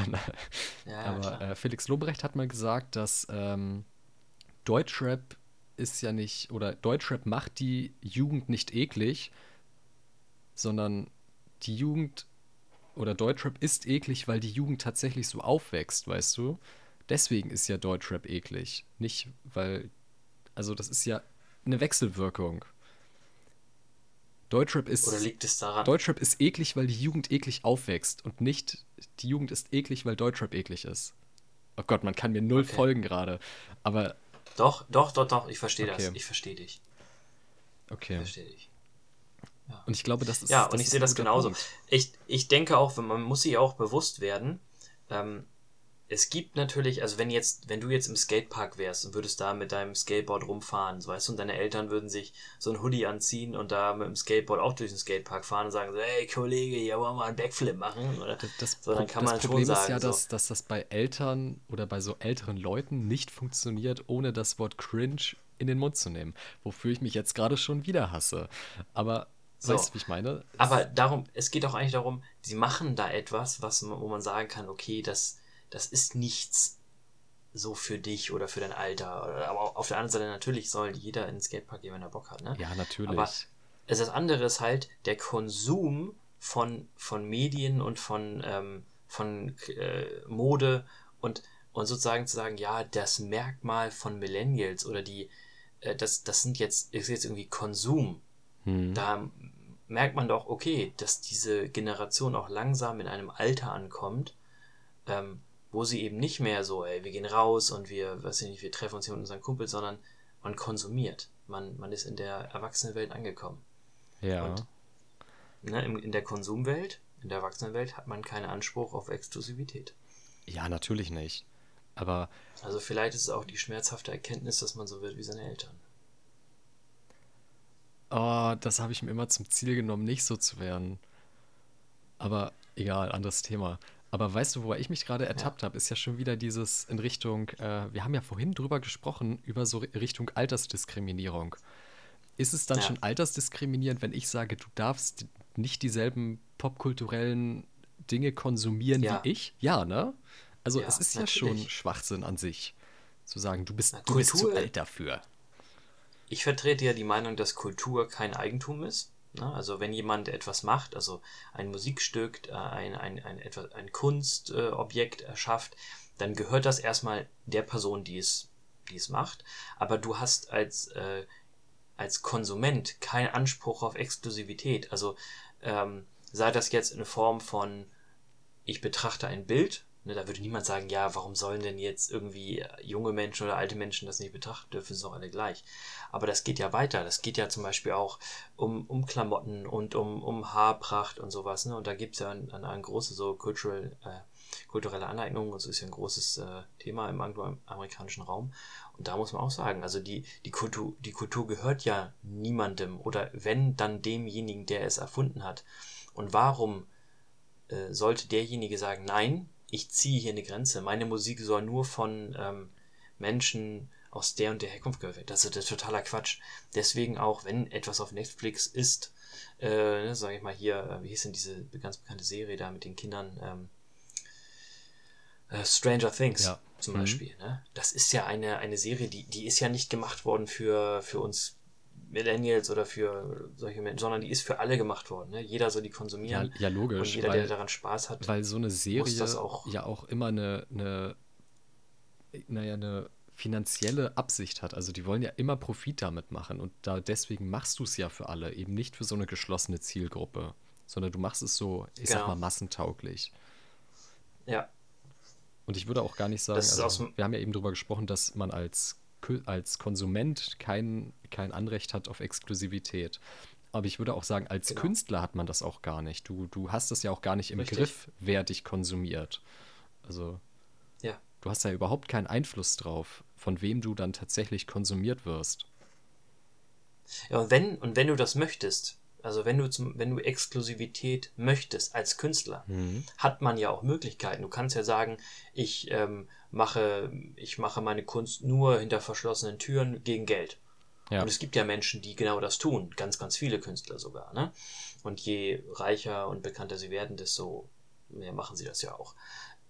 B: ja, Aber äh, Felix Lobrecht hat mal gesagt, dass ähm, Deutschrap ist ja nicht, oder Deutschrap macht die Jugend nicht eklig, sondern die Jugend oder Deutschrap ist eklig, weil die Jugend tatsächlich so aufwächst, weißt du? Deswegen ist ja Deutschrap eklig. Nicht, weil, also das ist ja eine Wechselwirkung. Deutschrap ist.
A: Oder liegt es daran?
B: Deutschrap ist eklig, weil die Jugend eklig aufwächst und nicht die Jugend ist eklig, weil Deutschrap eklig ist. Oh Gott, man kann mir null okay. folgen gerade. Aber.
A: Doch, doch, doch, doch, ich verstehe okay. das. Ich verstehe dich.
B: Okay.
A: Verstehe ich.
B: Und ich glaube, das ist.
A: Ja, und ich sehe das genauso.
B: Punkt.
A: Ich, ich denke auch, wenn- man muss sich auch bewusst werden, ähm, es gibt natürlich, also wenn jetzt, wenn du jetzt im Skatepark wärst und würdest da mit deinem Skateboard rumfahren, so weißt du, und deine Eltern würden sich so ein Hoodie anziehen und da mit dem Skateboard auch durch den Skatepark fahren und sagen so, hey Kollege, hier wollen wir einen Backflip machen, oder?
B: Das, das,
A: so, dann kann
B: das
A: man schon
B: Problem ist
A: sagen,
B: ja,
A: so,
B: dass, dass das bei Eltern oder bei so älteren Leuten nicht funktioniert, ohne das Wort cringe in den Mund zu nehmen. Wofür ich mich jetzt gerade schon wieder hasse. Aber
A: So.
B: weißt du, wie ich meine? Es-
A: Aber darum, es geht auch eigentlich darum, sie machen da etwas, was, wo man sagen kann, okay, das, das ist nichts so für dich oder für dein Alter. Aber auf der anderen Seite natürlich soll jeder in den Skatepark gehen, wenn er Bock hat, ne?
B: ja, natürlich.
A: Aber es das andere ist halt der Konsum von, von Medien und von, ähm, von äh, Mode und, und sozusagen zu sagen, ja, das Merkmal von Millennials oder die, äh, das, das sind jetzt, ist jetzt irgendwie Konsum
B: Hm.
A: da merkt man doch, okay, dass diese Generation auch langsam in einem Alter ankommt, ähm, wo sie eben nicht mehr so, ey, wir gehen raus und wir, weiß ich nicht, wir treffen uns hier mit unseren Kumpels, sondern man konsumiert. Man, man ist in der Erwachsenenwelt angekommen.
B: ja.
A: und- Ne? In, in der Konsumwelt, in der Erwachsenenwelt hat man keinen Anspruch auf Exklusivität.
B: ja, natürlich nicht. Aber
A: Also vielleicht ist es auch die schmerzhafte Erkenntnis, dass man so wird wie seine Eltern.
B: oh, das habe ich mir immer zum Ziel genommen, nicht so zu werden. Aber egal, anderes Thema. Aber weißt du, wo ich mich gerade ertappt habe, ist ja schon wieder dieses in Richtung, äh, wir haben ja vorhin drüber gesprochen, über so Richtung Altersdiskriminierung. Ist es dann
A: Ja.
B: schon altersdiskriminierend, wenn ich sage, du darfst nicht dieselben popkulturellen Dinge konsumieren
A: Ja.
B: wie ich? Ja, ne? Also
A: Ja,
B: es ist ja schon
A: natürlich.
B: Schwachsinn an sich, zu sagen, du bist,
A: Na,
B: du bist zu alt dafür.
A: Ich vertrete ja die Meinung, dass Kultur kein Eigentum ist. Ne? Also wenn jemand etwas macht, also ein Musikstück, äh, ein, ein, ein, etwas, ein Kunstobjekt äh, erschafft, dann gehört das erstmal der Person, die es, die es macht. Aber du hast als, äh, als Konsument keinen Anspruch auf Exklusivität. Also ähm, sei das jetzt in Form von, ich betrachte ein Bild, ne, da würde niemand sagen, ja, warum sollen denn jetzt irgendwie junge Menschen oder alte Menschen das nicht betrachten dürfen, sind doch alle gleich. Aber das geht ja weiter. Das geht ja zum Beispiel auch um, um Klamotten und um, um Haarpracht und sowas. Ne? Und da gibt es ja eine ein, ein große so cultural, äh, kulturelle Aneignung. Das ist ja ein großes äh, Thema im angloamerikanischen Raum. Und da muss man auch sagen, also die, die, Kultur, die Kultur gehört ja niemandem oder wenn, dann demjenigen, der es erfunden hat. Und warum äh, sollte derjenige sagen, nein, ich ziehe hier eine Grenze. Meine Musik soll nur von ähm, Menschen aus der und der Herkunft gehört werden. Das ist, das ist totaler Quatsch. Deswegen auch, wenn etwas auf Netflix ist, äh, ne, sage ich mal hier, äh, wie hieß denn diese ganz bekannte Serie da mit den Kindern? Ähm, äh, Stranger Things
B: Ja.
A: zum
B: Mhm.
A: Beispiel. Ne? Das ist ja eine, eine Serie, die, die ist ja nicht gemacht worden für, für uns Millennials oder für solche Menschen, sondern die ist für alle gemacht worden. Ne? Jeder soll die
B: Ja,
A: konsumieren.
B: ja
A: und
B: logisch,
A: jeder,
B: weil,
A: der daran Spaß hat,
B: weil so eine Serie
A: auch-
B: ja auch immer eine, eine, naja, eine finanzielle Absicht hat. Also die wollen ja immer Profit damit machen und da deswegen machst du es ja für alle, eben nicht für so eine geschlossene Zielgruppe, sondern du machst es so, ich sag
A: Genau.
B: mal, massentauglich.
A: ja,
B: Und ich würde auch gar nicht sagen, also, wir haben ja eben darüber gesprochen, dass man als, als Konsument kein, kein Anrecht hat auf Exklusivität. Aber ich würde auch sagen, als
A: Genau.
B: Künstler hat man das auch gar nicht. Du, du hast das ja auch gar nicht im
A: Richtig.
B: Griff, wer dich konsumiert. Also
A: ja.
B: du hast ja überhaupt keinen Einfluss drauf, von wem du dann tatsächlich konsumiert wirst.
A: Ja, und wenn, und wenn du das möchtest, also wenn du zum, wenn du Exklusivität möchtest als Künstler, hat man ja auch Möglichkeiten. Du kannst ja sagen, ich ähm, mache, ich mache meine Kunst nur hinter verschlossenen Türen gegen Geld.
B: Ja.
A: Und es gibt ja Menschen, die genau das tun. Ganz, ganz viele Künstler sogar. Ne? Und je reicher und bekannter sie werden, desto mehr machen sie das ja auch.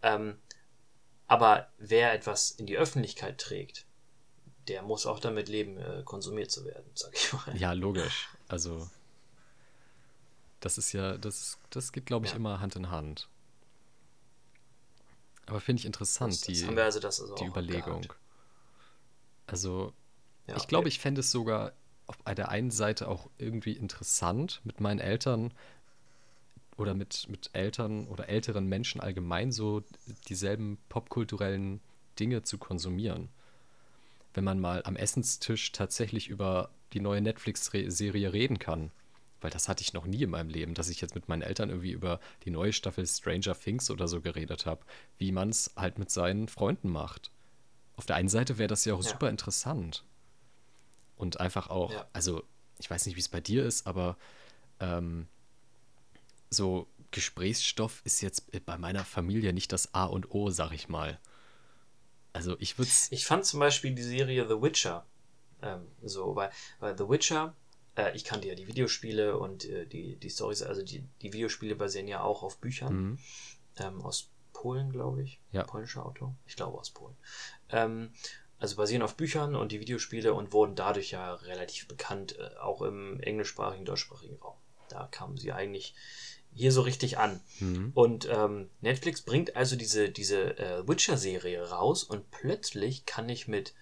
A: Ähm, aber wer etwas in die Öffentlichkeit trägt, der muss auch damit leben, äh, konsumiert zu werden, sag ich mal.
B: Ja, logisch. Also das ist ja, das, das geht, glaube ich,
A: Ja.
B: immer Hand in Hand. Aber finde ich interessant,
A: Das,
B: die,
A: also das also
B: die
A: auch
B: Überlegung.
A: gehabt.
B: Also,
A: Ja,
B: ich glaube, ich fände es sogar auf der einen Seite auch irgendwie interessant, mit meinen Eltern oder mit, mit Eltern oder älteren Menschen allgemein so dieselben popkulturellen Dinge zu konsumieren. wenn man mal am Essenstisch tatsächlich über die neue Netflix-Serie reden kann. Weil das hatte ich noch nie in meinem Leben, dass ich jetzt mit meinen Eltern irgendwie über die neue Staffel Stranger Things oder so geredet habe, wie man es halt mit seinen Freunden macht. Auf der einen Seite wäre das ja auch ja. super interessant. Und einfach auch, ja. also ich weiß nicht, wie es bei dir ist, aber ähm, so Gesprächsstoff ist jetzt bei meiner Familie nicht das A und O, sag ich mal. Also ich würde
A: Ich fand zum Beispiel die Serie The Witcher ähm, so, weil, weil The Witcher, äh, ich kannte ja die Videospiele und äh, die, die Stories, also die, die Videospiele basieren ja auch auf Büchern mhm. ähm, aus Polen, glaube ich. Ja. Polnischer Autor. Ich glaube aus Polen. Ähm, also basieren auf Büchern und die Videospiele und wurden dadurch ja relativ bekannt, äh, auch im englischsprachigen, deutschsprachigen Raum. Da kamen sie eigentlich hier so richtig an. Mhm. Und ähm, Netflix bringt also diese, diese äh, Witcher-Serie raus und plötzlich kann ich mit,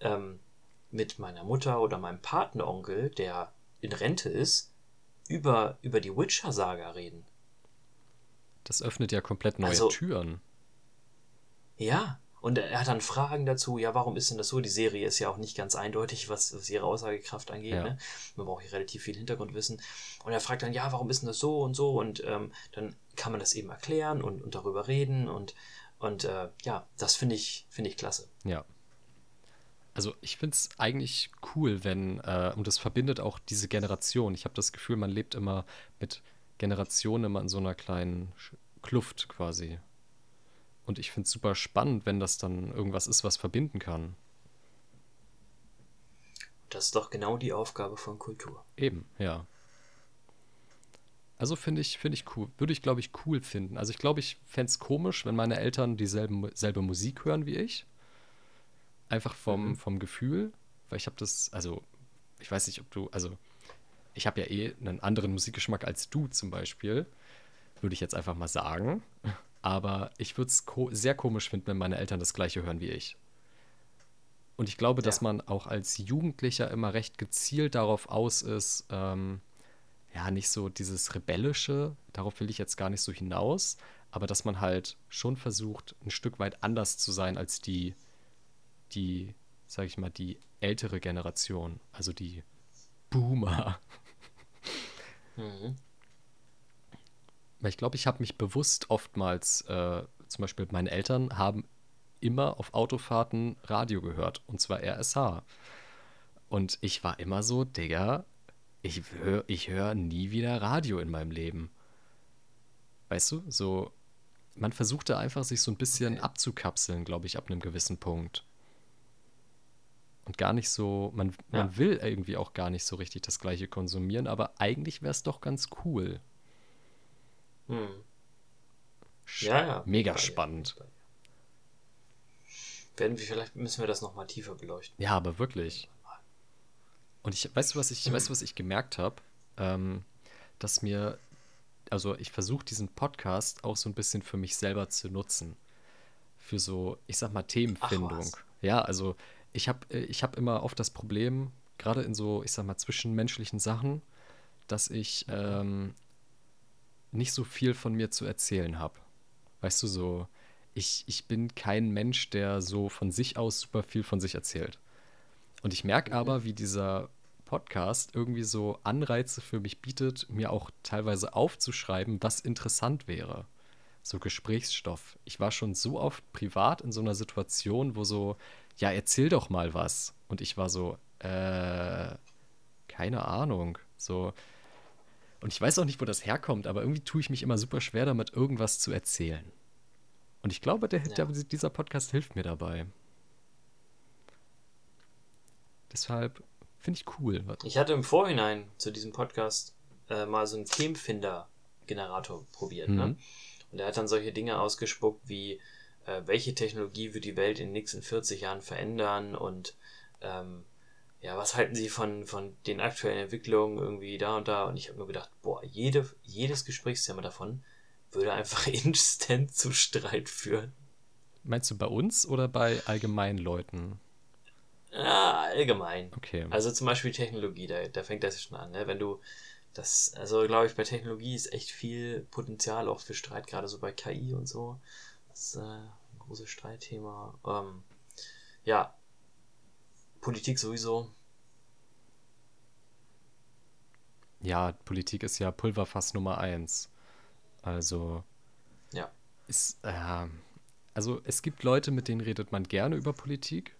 A: ähm, mit meiner Mutter oder meinem Patenonkel, der in Rente ist, über, über die Witcher-Saga reden.
B: Das öffnet ja komplett neue also, Türen.
A: Ja, und er hat dann Fragen dazu, ja, warum ist denn das so? Die Serie ist ja auch nicht ganz eindeutig, was, was ihre Aussagekraft angeht. Ja. Ne? Man braucht hier relativ viel Hintergrundwissen. Und er fragt dann, ja, warum ist denn das so und so? Und ähm, dann kann man das eben erklären und, und darüber reden. Und, und äh, ja, das finde ich, find ich klasse.
B: Ja. Also ich finde es eigentlich cool, wenn, äh, und das verbindet auch diese Generation. Ich habe das Gefühl, man lebt immer mit Generationen immer in so einer kleinen Kluft quasi. Und ich finde es super spannend, wenn das dann irgendwas ist, was verbinden kann.
A: Das ist doch genau die Aufgabe von Kultur.
B: Eben, ja. Also finde ich, finde ich cool. Würde ich, glaube ich, cool finden. Also ich glaube, ich fände es komisch, wenn meine Eltern dieselbe selbe Musik hören wie ich. Einfach vom, mhm. vom Gefühl. Weil ich habe das, also, ich weiß nicht, ob du, also, ich habe ja eh einen anderen Musikgeschmack als du zum Beispiel. Würde ich jetzt einfach mal sagen. Aber ich würde es ko sehr komisch finden, wenn meine Eltern das gleiche hören wie ich. Und ich glaube, ja. dass man auch als Jugendlicher immer recht gezielt darauf aus ist, ähm, ja, nicht so dieses Rebellische, darauf will ich jetzt gar nicht so hinaus, aber dass man halt schon versucht, ein Stück weit anders zu sein als die, die, sag ich mal, die ältere Generation, also die Boomer. Mhm. Weil ich glaube, ich habe mich bewusst oftmals, äh, zum Beispiel meine Eltern haben immer auf Autofahrten Radio gehört, und zwar RSH. Und ich war immer so, Digga, ich höre ich hör nie wieder Radio in meinem Leben. Weißt du, so, man versuchte einfach, sich so ein bisschen okay. abzukapseln, glaube ich, ab einem gewissen Punkt. Und gar nicht so, man, ja. man will irgendwie auch gar nicht so richtig das Gleiche konsumieren, aber eigentlich wäre es doch ganz cool. Hm. Ja, ja. Mega spannend.
A: Werden wir, vielleicht müssen wir das nochmal tiefer beleuchten.
B: Ja, aber wirklich. Und ich, weißt du, was ich, weißt du, was ich gemerkt habe? Ähm, dass mir, also ich versuche diesen Podcast auch so ein bisschen für mich selber zu nutzen. Für so, ich sag mal, Themenfindung. ja, also ich habe äh, ich hab immer oft das Problem, gerade in so, ich sag mal, zwischenmenschlichen Sachen, dass ich ähm, nicht so viel von mir zu erzählen habe. Weißt du, so, ich, ich bin kein Mensch, der so von sich aus super viel von sich erzählt. Und ich merke aber, wie dieser Podcast irgendwie so Anreize für mich bietet, mir auch teilweise aufzuschreiben, was interessant wäre. So Gesprächsstoff. Ich war schon so oft privat in so einer Situation, wo so, ja, erzähl doch mal was. Und ich war so, äh, keine Ahnung. So, und ich weiß auch nicht, wo das herkommt, aber irgendwie tue ich mich immer super schwer damit, irgendwas zu erzählen. Und ich glaube, der, ja. der, dieser Podcast hilft mir dabei. Deshalb finde ich cool.
A: Ich hatte im Vorhinein zu diesem Podcast äh, mal so einen Themenfinder-Generator probiert. Ne? Mhm. Ne? Und er hat dann solche Dinge ausgespuckt wie, äh, welche Technologie wird die Welt in den nächsten 40 Jahren verändern und ähm, ja, was halten Sie von, von den aktuellen Entwicklungen irgendwie da und da? Und ich habe mir gedacht, boah, jede, jedes Gesprächsthema davon würde einfach instant zu Streit führen.
B: Meinst du bei uns oder bei allgemeinen Leuten?
A: Ja, allgemein. Okay. Also zum Beispiel Technologie, da, da fängt das schon an, ne? Wenn du das, also glaube ich, bei Technologie ist echt viel Potenzial auch für Streit, gerade so bei KI und so. Das ist äh, ein großes Streitthema. Ähm, ja, Politik sowieso.
B: Ja, Politik ist ja Pulverfass Nummer eins. Also.
A: Ja.
B: Ist, äh, also es gibt Leute, mit denen redet man gerne über Politik.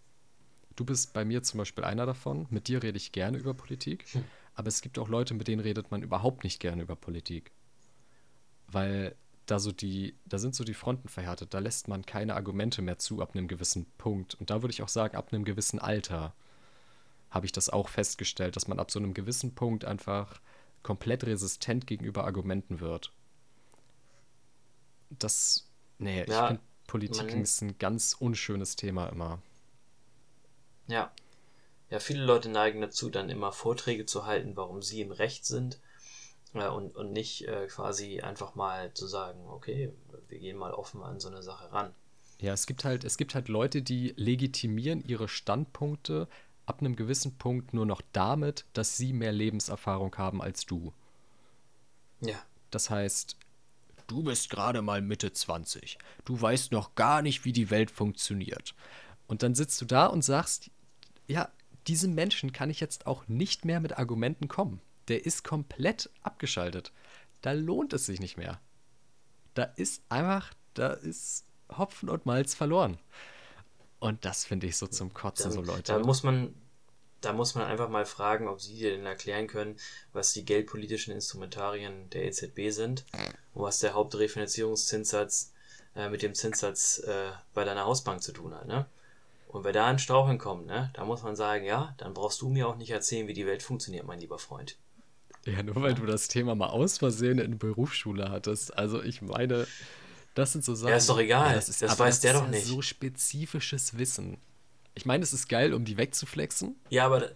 B: Du bist bei mir zum Beispiel einer davon. Mit dir rede ich gerne über Politik. Hm. Aber es gibt auch Leute, mit denen redet man überhaupt nicht gerne über Politik. Weil da so die, da sind so die Fronten verhärtet. Da lässt man keine Argumente mehr zu ab einem gewissen Punkt. Und da würde ich auch sagen, ab einem gewissen Alter habe ich das auch festgestellt, dass man ab so einem gewissen Punkt einfach komplett resistent gegenüber Argumenten wird. Das, nee, ja, ich finde Politik ist ein ganz unschönes Thema immer.
A: Ja. Ja, viele Leute neigen dazu, dann immer Vorträge zu halten, warum sie im Recht sind. Äh, und, und nicht äh, quasi einfach mal zu sagen, okay, wir gehen mal offen an so eine Sache ran.
B: Ja, es gibt halt, es gibt halt Leute, die legitimieren ihre Standpunkte ab einem gewissen Punkt nur noch damit, dass sie mehr Lebenserfahrung haben als du.
A: Ja.
B: Das heißt, du bist gerade mal Mitte 20. Du weißt noch gar nicht, wie die Welt funktioniert. Und dann sitzt du da und sagst, ja, diesem Menschen kann ich jetzt auch nicht mehr mit Argumenten kommen. Der ist komplett abgeschaltet. Da lohnt es sich nicht mehr. Da ist einfach, da ist Hopfen und Malz verloren. Und das finde ich so zum Kotzen,
A: da,
B: so Leute.
A: Da muss man, da muss man einfach mal fragen, ob sie dir denn erklären können, was die geldpolitischen Instrumentarien der EZB sind und was der Hauptrefinanzierungszinssatz äh, mit dem Zinssatz äh, bei deiner Hausbank zu tun hat. Ne? Und wenn da ein Straucheln kommt, ne, da muss man sagen, ja, dann brauchst du mir auch nicht erzählen, wie die Welt funktioniert, mein lieber Freund.
B: Ja, nur weil du das Thema mal aus Versehen in der Berufsschule hattest. Also ich meine, das sind so Sachen.
A: Ja, ist doch egal. Ja, das, ist, das weiß der doch ja nicht.
B: so spezifisches Wissen. Ich meine, es ist geil, um die wegzuflexen.
A: Ja, aber.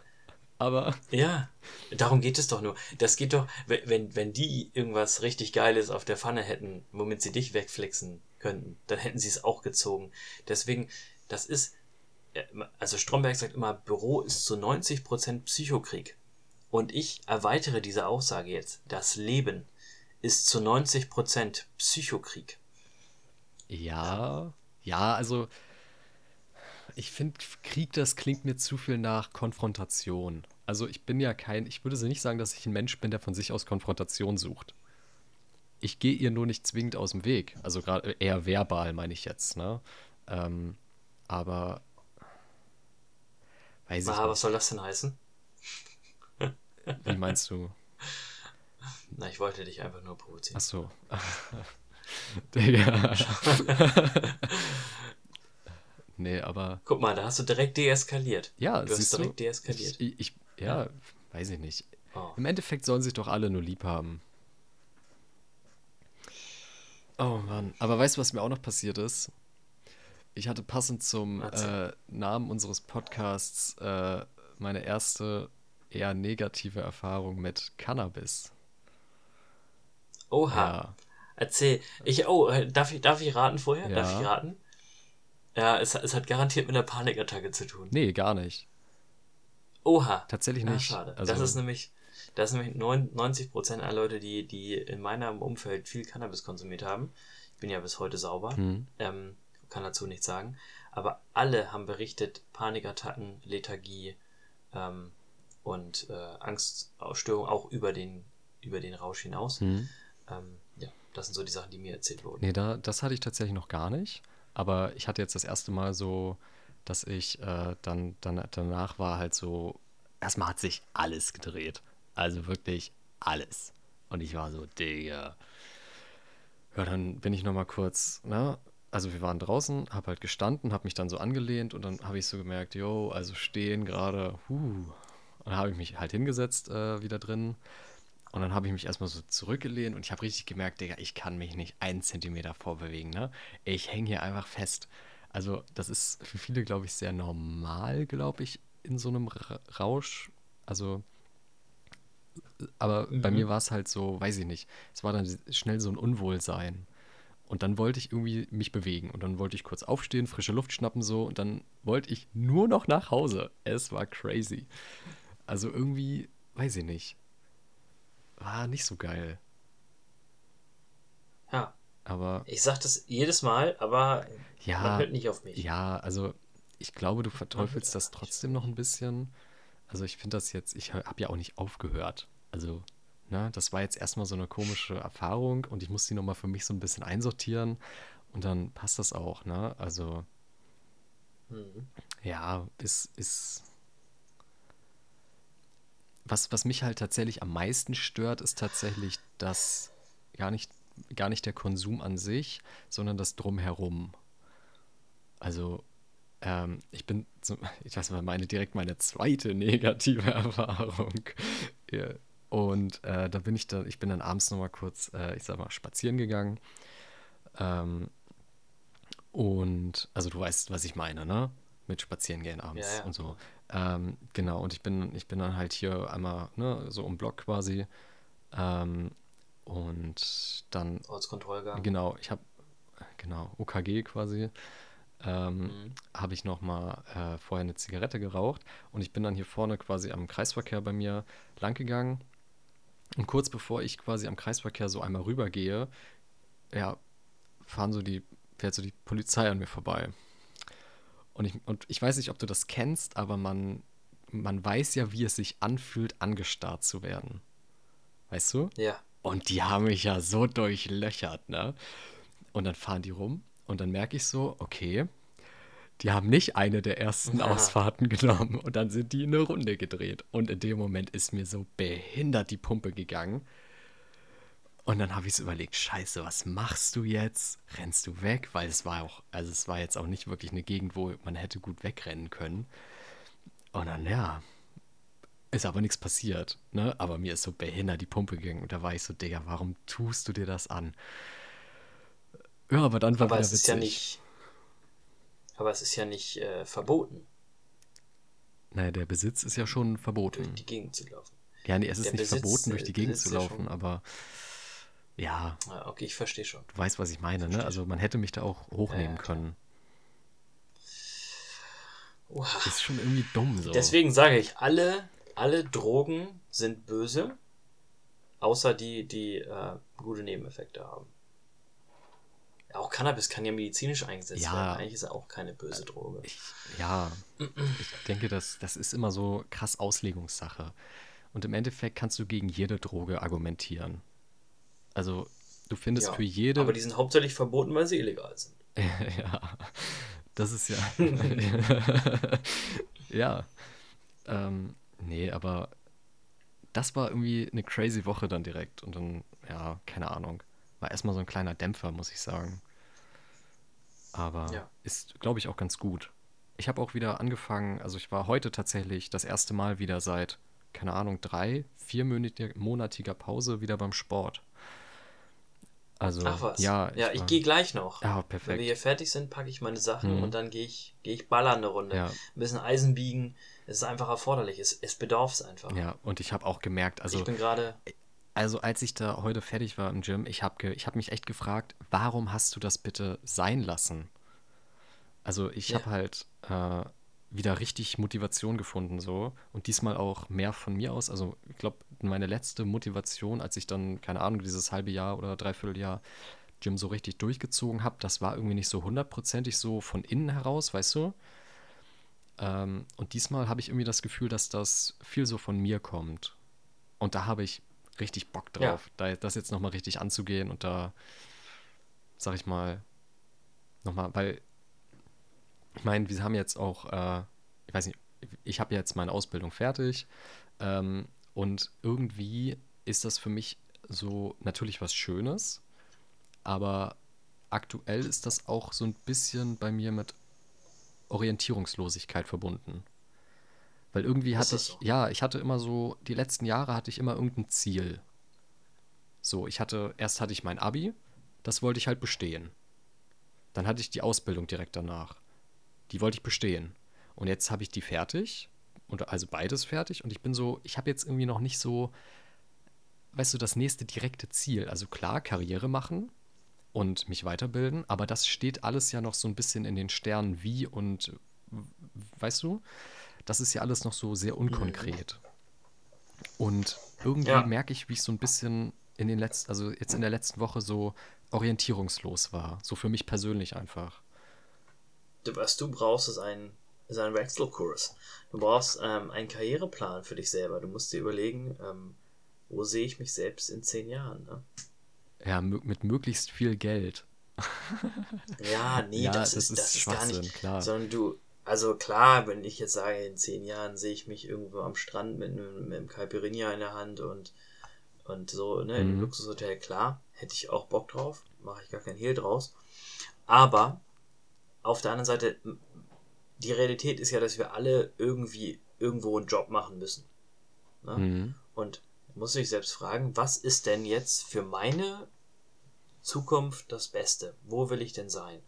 B: Aber.
A: Ja, darum geht es doch nur. Das geht doch, wenn, wenn die irgendwas richtig Geiles auf der Pfanne hätten, womit sie dich wegflexen könnten, dann hätten sie es auch gezogen. Deswegen, das ist, also Stromberg sagt immer, Büro ist zu 90% Psychokrieg. Und ich erweitere diese Aussage jetzt. Das Leben ist zu 90% Psychokrieg.
B: Ja, ja, also ich finde, Krieg, das klingt mir zu viel nach Konfrontation. Also ich bin ja kein, ich würde nicht sagen, dass ich ein Mensch bin, der von sich aus Konfrontation sucht. Ich gehe ihr nur nicht zwingend aus dem Weg. Also gerade eher verbal, meine ich jetzt, ne? Ähm, aber
A: Weiß Na, was soll das denn heißen?
B: Wie meinst du?
A: Na, ich wollte dich einfach nur provozieren.
B: Ach so. Digga. nee, aber.
A: Guck mal, da hast du direkt deeskaliert.
B: Ja,
A: du hast direkt du? deeskaliert.
B: Ich, ich, ja, ja, weiß ich nicht. Oh. Im Endeffekt sollen sich doch alle nur lieb haben. Oh Mann. Aber weißt du, was mir auch noch passiert ist? Ich hatte passend zum äh, Namen unseres Podcasts äh, meine erste eher negative Erfahrung mit Cannabis.
A: Oha. Ja. Erzähl. Ich, oh, äh, darf ich, darf ich raten vorher? Ja. Darf ich raten? Ja, es, es hat garantiert mit einer Panikattacke zu tun.
B: Nee, gar nicht.
A: Oha.
B: Tatsächlich nicht.
A: Ja, schade. Also, das ist nämlich, das sind nämlich 90% aller Leute, die, die in meinem Umfeld viel Cannabis konsumiert haben. Ich bin ja bis heute sauber. Hm. Ähm, kann dazu nichts sagen. Aber alle haben berichtet, Panikattacken, Lethargie ähm, und äh, Angstausstörung auch über den, über den Rausch hinaus. Mhm. Ähm, ja, das sind so die Sachen, die mir erzählt wurden.
B: Nee, da, das hatte ich tatsächlich noch gar nicht. Aber ich hatte jetzt das erste Mal so, dass ich äh, dann, dann danach war halt so, erstmal hat sich alles gedreht. Also wirklich alles. Und ich war so, Digga. Ja, dann bin ich noch mal kurz, ne, also wir waren draußen, hab halt gestanden, hab mich dann so angelehnt und dann habe ich so gemerkt, yo, also stehen gerade, huh. Und dann habe ich mich halt hingesetzt äh, wieder drin und dann habe ich mich erstmal so zurückgelehnt und ich habe richtig gemerkt, Digga, ich kann mich nicht einen Zentimeter vorbewegen, ne? Ich hänge hier einfach fest. Also das ist für viele, glaube ich, sehr normal, glaube ich, in so einem Rausch. Also, aber mhm. bei mir war es halt so, weiß ich nicht, es war dann schnell so ein Unwohlsein. Und dann wollte ich irgendwie mich bewegen. Und dann wollte ich kurz aufstehen, frische Luft schnappen so. Und dann wollte ich nur noch nach Hause. Es war crazy. Also irgendwie, weiß ich nicht. War nicht so geil.
A: Ja.
B: Aber.
A: Ich sag das jedes Mal, aber
B: ja,
A: man hört nicht auf mich.
B: Ja, also ich glaube, du verteufelst das trotzdem noch ein bisschen. Also ich finde das jetzt, ich habe ja auch nicht aufgehört. Also, ne, das war jetzt erstmal so eine komische Erfahrung und ich muss die nochmal für mich so ein bisschen einsortieren und dann passt das auch, ne? Also,
A: Mhm.
B: ja, ist, ist. Was, was mich halt tatsächlich am meisten stört, ist tatsächlich das gar nicht, gar nicht der Konsum an sich, sondern das Drumherum. Also, ähm, ich bin, ich weiß mal, meine direkt meine zweite negative Erfahrung. Ja. Und äh, da bin ich dann, ich bin dann abends nochmal kurz, äh, ich sag mal, spazieren gegangen. Ähm, und, also du weißt, was ich meine, ne? Mit spazieren gehen
A: Ja,
B: abends
A: ja.
B: und so. Ähm, genau, und ich bin, ich bin dann halt hier einmal, ne, so um Block quasi. Ähm, und dann,
A: Ortskontrollgang.
B: genau, ich habe, genau, OKG quasi ähm,
A: Mhm.
B: habe ich noch mal äh, vorher eine Zigarette geraucht und ich bin dann hier vorne quasi am Kreisverkehr bei mir lang gegangen und kurz bevor ich quasi am Kreisverkehr so einmal rübergehe, ja, fahren so die, fährt so die Polizei an mir vorbei. Und ich, und ich weiß nicht, ob du das kennst, aber man, man weiß ja, wie es sich anfühlt, angestarrt zu werden. Weißt du?
A: Ja.
B: Und die haben mich ja so durchlöchert, ne? Und dann fahren die rum und dann merke ich so, okay, die haben nicht eine der ersten
A: Aha.
B: Ausfahrten genommen und dann sind die in eine Runde gedreht. Und in dem Moment ist mir so behindert die Pumpe gegangen. Und dann habe ich so überlegt, scheiße, was machst du jetzt? Rennst du weg? Weil es war auch, also es war jetzt auch nicht wirklich eine Gegend, wo man hätte gut wegrennen können. Und dann, ja, ist aber nichts passiert, ne? Aber mir ist so behindert die Pumpe gegangen und da war ich so, Digga, warum tust du dir das an? Ja, aber dann war
A: Aber es ist ja nicht. Aber es ist ja nicht äh, verboten,
B: Naja, der Besitz ist ja schon
A: durch
B: verboten.
A: die Gegend zu laufen.
B: Ja, nee, es ist
A: Der
B: nicht
A: Besitz,
B: verboten, durch
A: äh,
B: die Gegend zu
A: ja
B: laufen,
A: schon.
B: aber ja,
A: Ja, okay, ich verstehe schon.
B: du weißt, was ich meine, ne?
A: Verstehe
B: Also man hätte mich da auch hochnehmen
A: Ja,
B: können.
A: Oha.
B: Ist schon irgendwie dumm so.
A: Deswegen sage ich, alle, alle Drogen sind böse, außer die, die äh, gute Nebeneffekte haben. Auch Cannabis kann ja medizinisch eingesetzt
B: Ja.
A: werden. Eigentlich ist er auch keine böse Droge.
B: Ich, ja, ich denke, das, das ist immer so krass Auslegungssache. Und im Endeffekt kannst du gegen jede Droge argumentieren. Also, du findest
A: Ja,
B: für jede.
A: aber die sind hauptsächlich verboten, weil sie illegal sind.
B: ja, das ist ja. ja. Ähm, nee, aber das war irgendwie eine crazy Woche dann direkt. Und dann, ja, keine Ahnung. War erstmal so ein kleiner Dämpfer, muss ich sagen. Aber
A: Ja.
B: ist, glaube ich, auch ganz gut. Ich habe auch wieder angefangen, also ich war heute tatsächlich das erste Mal wieder seit, keine Ahnung, drei, viermonatiger Pause wieder beim Sport. Also,
A: Ach was.
B: ja,
A: ja, ich gehe gleich noch.
B: Ja,
A: Wenn
B: perfekt.
A: wir hier fertig sind, packe ich meine Sachen
B: Mhm.
A: und dann gehe ich, gehe ich ballern eine Runde.
B: Ja.
A: Ein bisschen Eisen biegen. Es ist einfach erforderlich. Es, es bedarf es einfach.
B: Ja, und ich habe auch gemerkt, also,
A: ich bin gerade.
B: also als ich da heute fertig war im Gym, ich habe ich hab mich echt gefragt, warum hast du das bitte sein lassen? Also ich
A: Ja.
B: habe halt äh, wieder richtig Motivation gefunden so und diesmal auch mehr von mir aus. Also ich glaube, meine letzte Motivation, als ich dann, keine Ahnung, dieses halbe Jahr oder Dreivierteljahr Gym so richtig durchgezogen habe, das war irgendwie nicht so hundertprozentig so von innen heraus, weißt du? Ähm, und diesmal habe ich irgendwie das Gefühl, dass das viel so von mir kommt. Und da habe ich richtig Bock
A: Ja.
B: drauf, da, das jetzt nochmal richtig anzugehen und da, sag ich mal, nochmal, weil, ich meine, wir haben jetzt auch, äh, ich weiß nicht, ich habe jetzt meine Ausbildung fertig ähm, und irgendwie ist das für mich so natürlich was Schönes, aber aktuell ist das auch so ein bisschen bei mir mit Orientierungslosigkeit verbunden. Weil irgendwie hatte ich,
A: so?
B: ja, ich hatte immer so, die letzten Jahre hatte ich immer irgendein Ziel. So, ich hatte, erst hatte ich mein Abi, das wollte ich halt bestehen. Dann hatte ich die Ausbildung direkt danach. Die wollte ich bestehen. Und jetzt habe ich die fertig, und also beides fertig, und ich bin so, ich habe jetzt irgendwie noch nicht so, weißt du, das nächste direkte Ziel. Also klar, Karriere machen und mich weiterbilden, aber das steht alles ja noch so ein bisschen in den Sternen, wie und weißt du, das ist ja alles noch so sehr unkonkret. Und irgendwie
A: Ja.
B: merke ich, wie ich so ein bisschen in den letzten, also jetzt in der letzten Woche so orientierungslos war. So für mich persönlich einfach.
A: Du- Was du brauchst, ist ein ist ein Wechselkurs. Du brauchst ähm, einen Karriereplan für dich selber. Du musst dir überlegen, ähm, wo sehe ich mich selbst in zehn Jahren. Ne?
B: Ja, mit möglichst viel Geld.
A: ja, nee, ja, das, das, ist, das ist gar nicht. Klar. Sondern du, also klar, wenn ich jetzt sage, in zehn Jahren sehe ich mich irgendwo am Strand mit einem, mit einem Caipirinha in der Hand und, und so, ne, mhm. im Luxushotel, klar, hätte ich auch Bock drauf, mache ich gar kein Hehl draus. Aber auf der anderen Seite, die Realität ist ja, dass wir alle irgendwie irgendwo einen Job machen müssen. Ne? Mhm. Und muss sich selbst fragen, was ist denn jetzt für meine Zukunft das Beste? Wo will ich denn sein?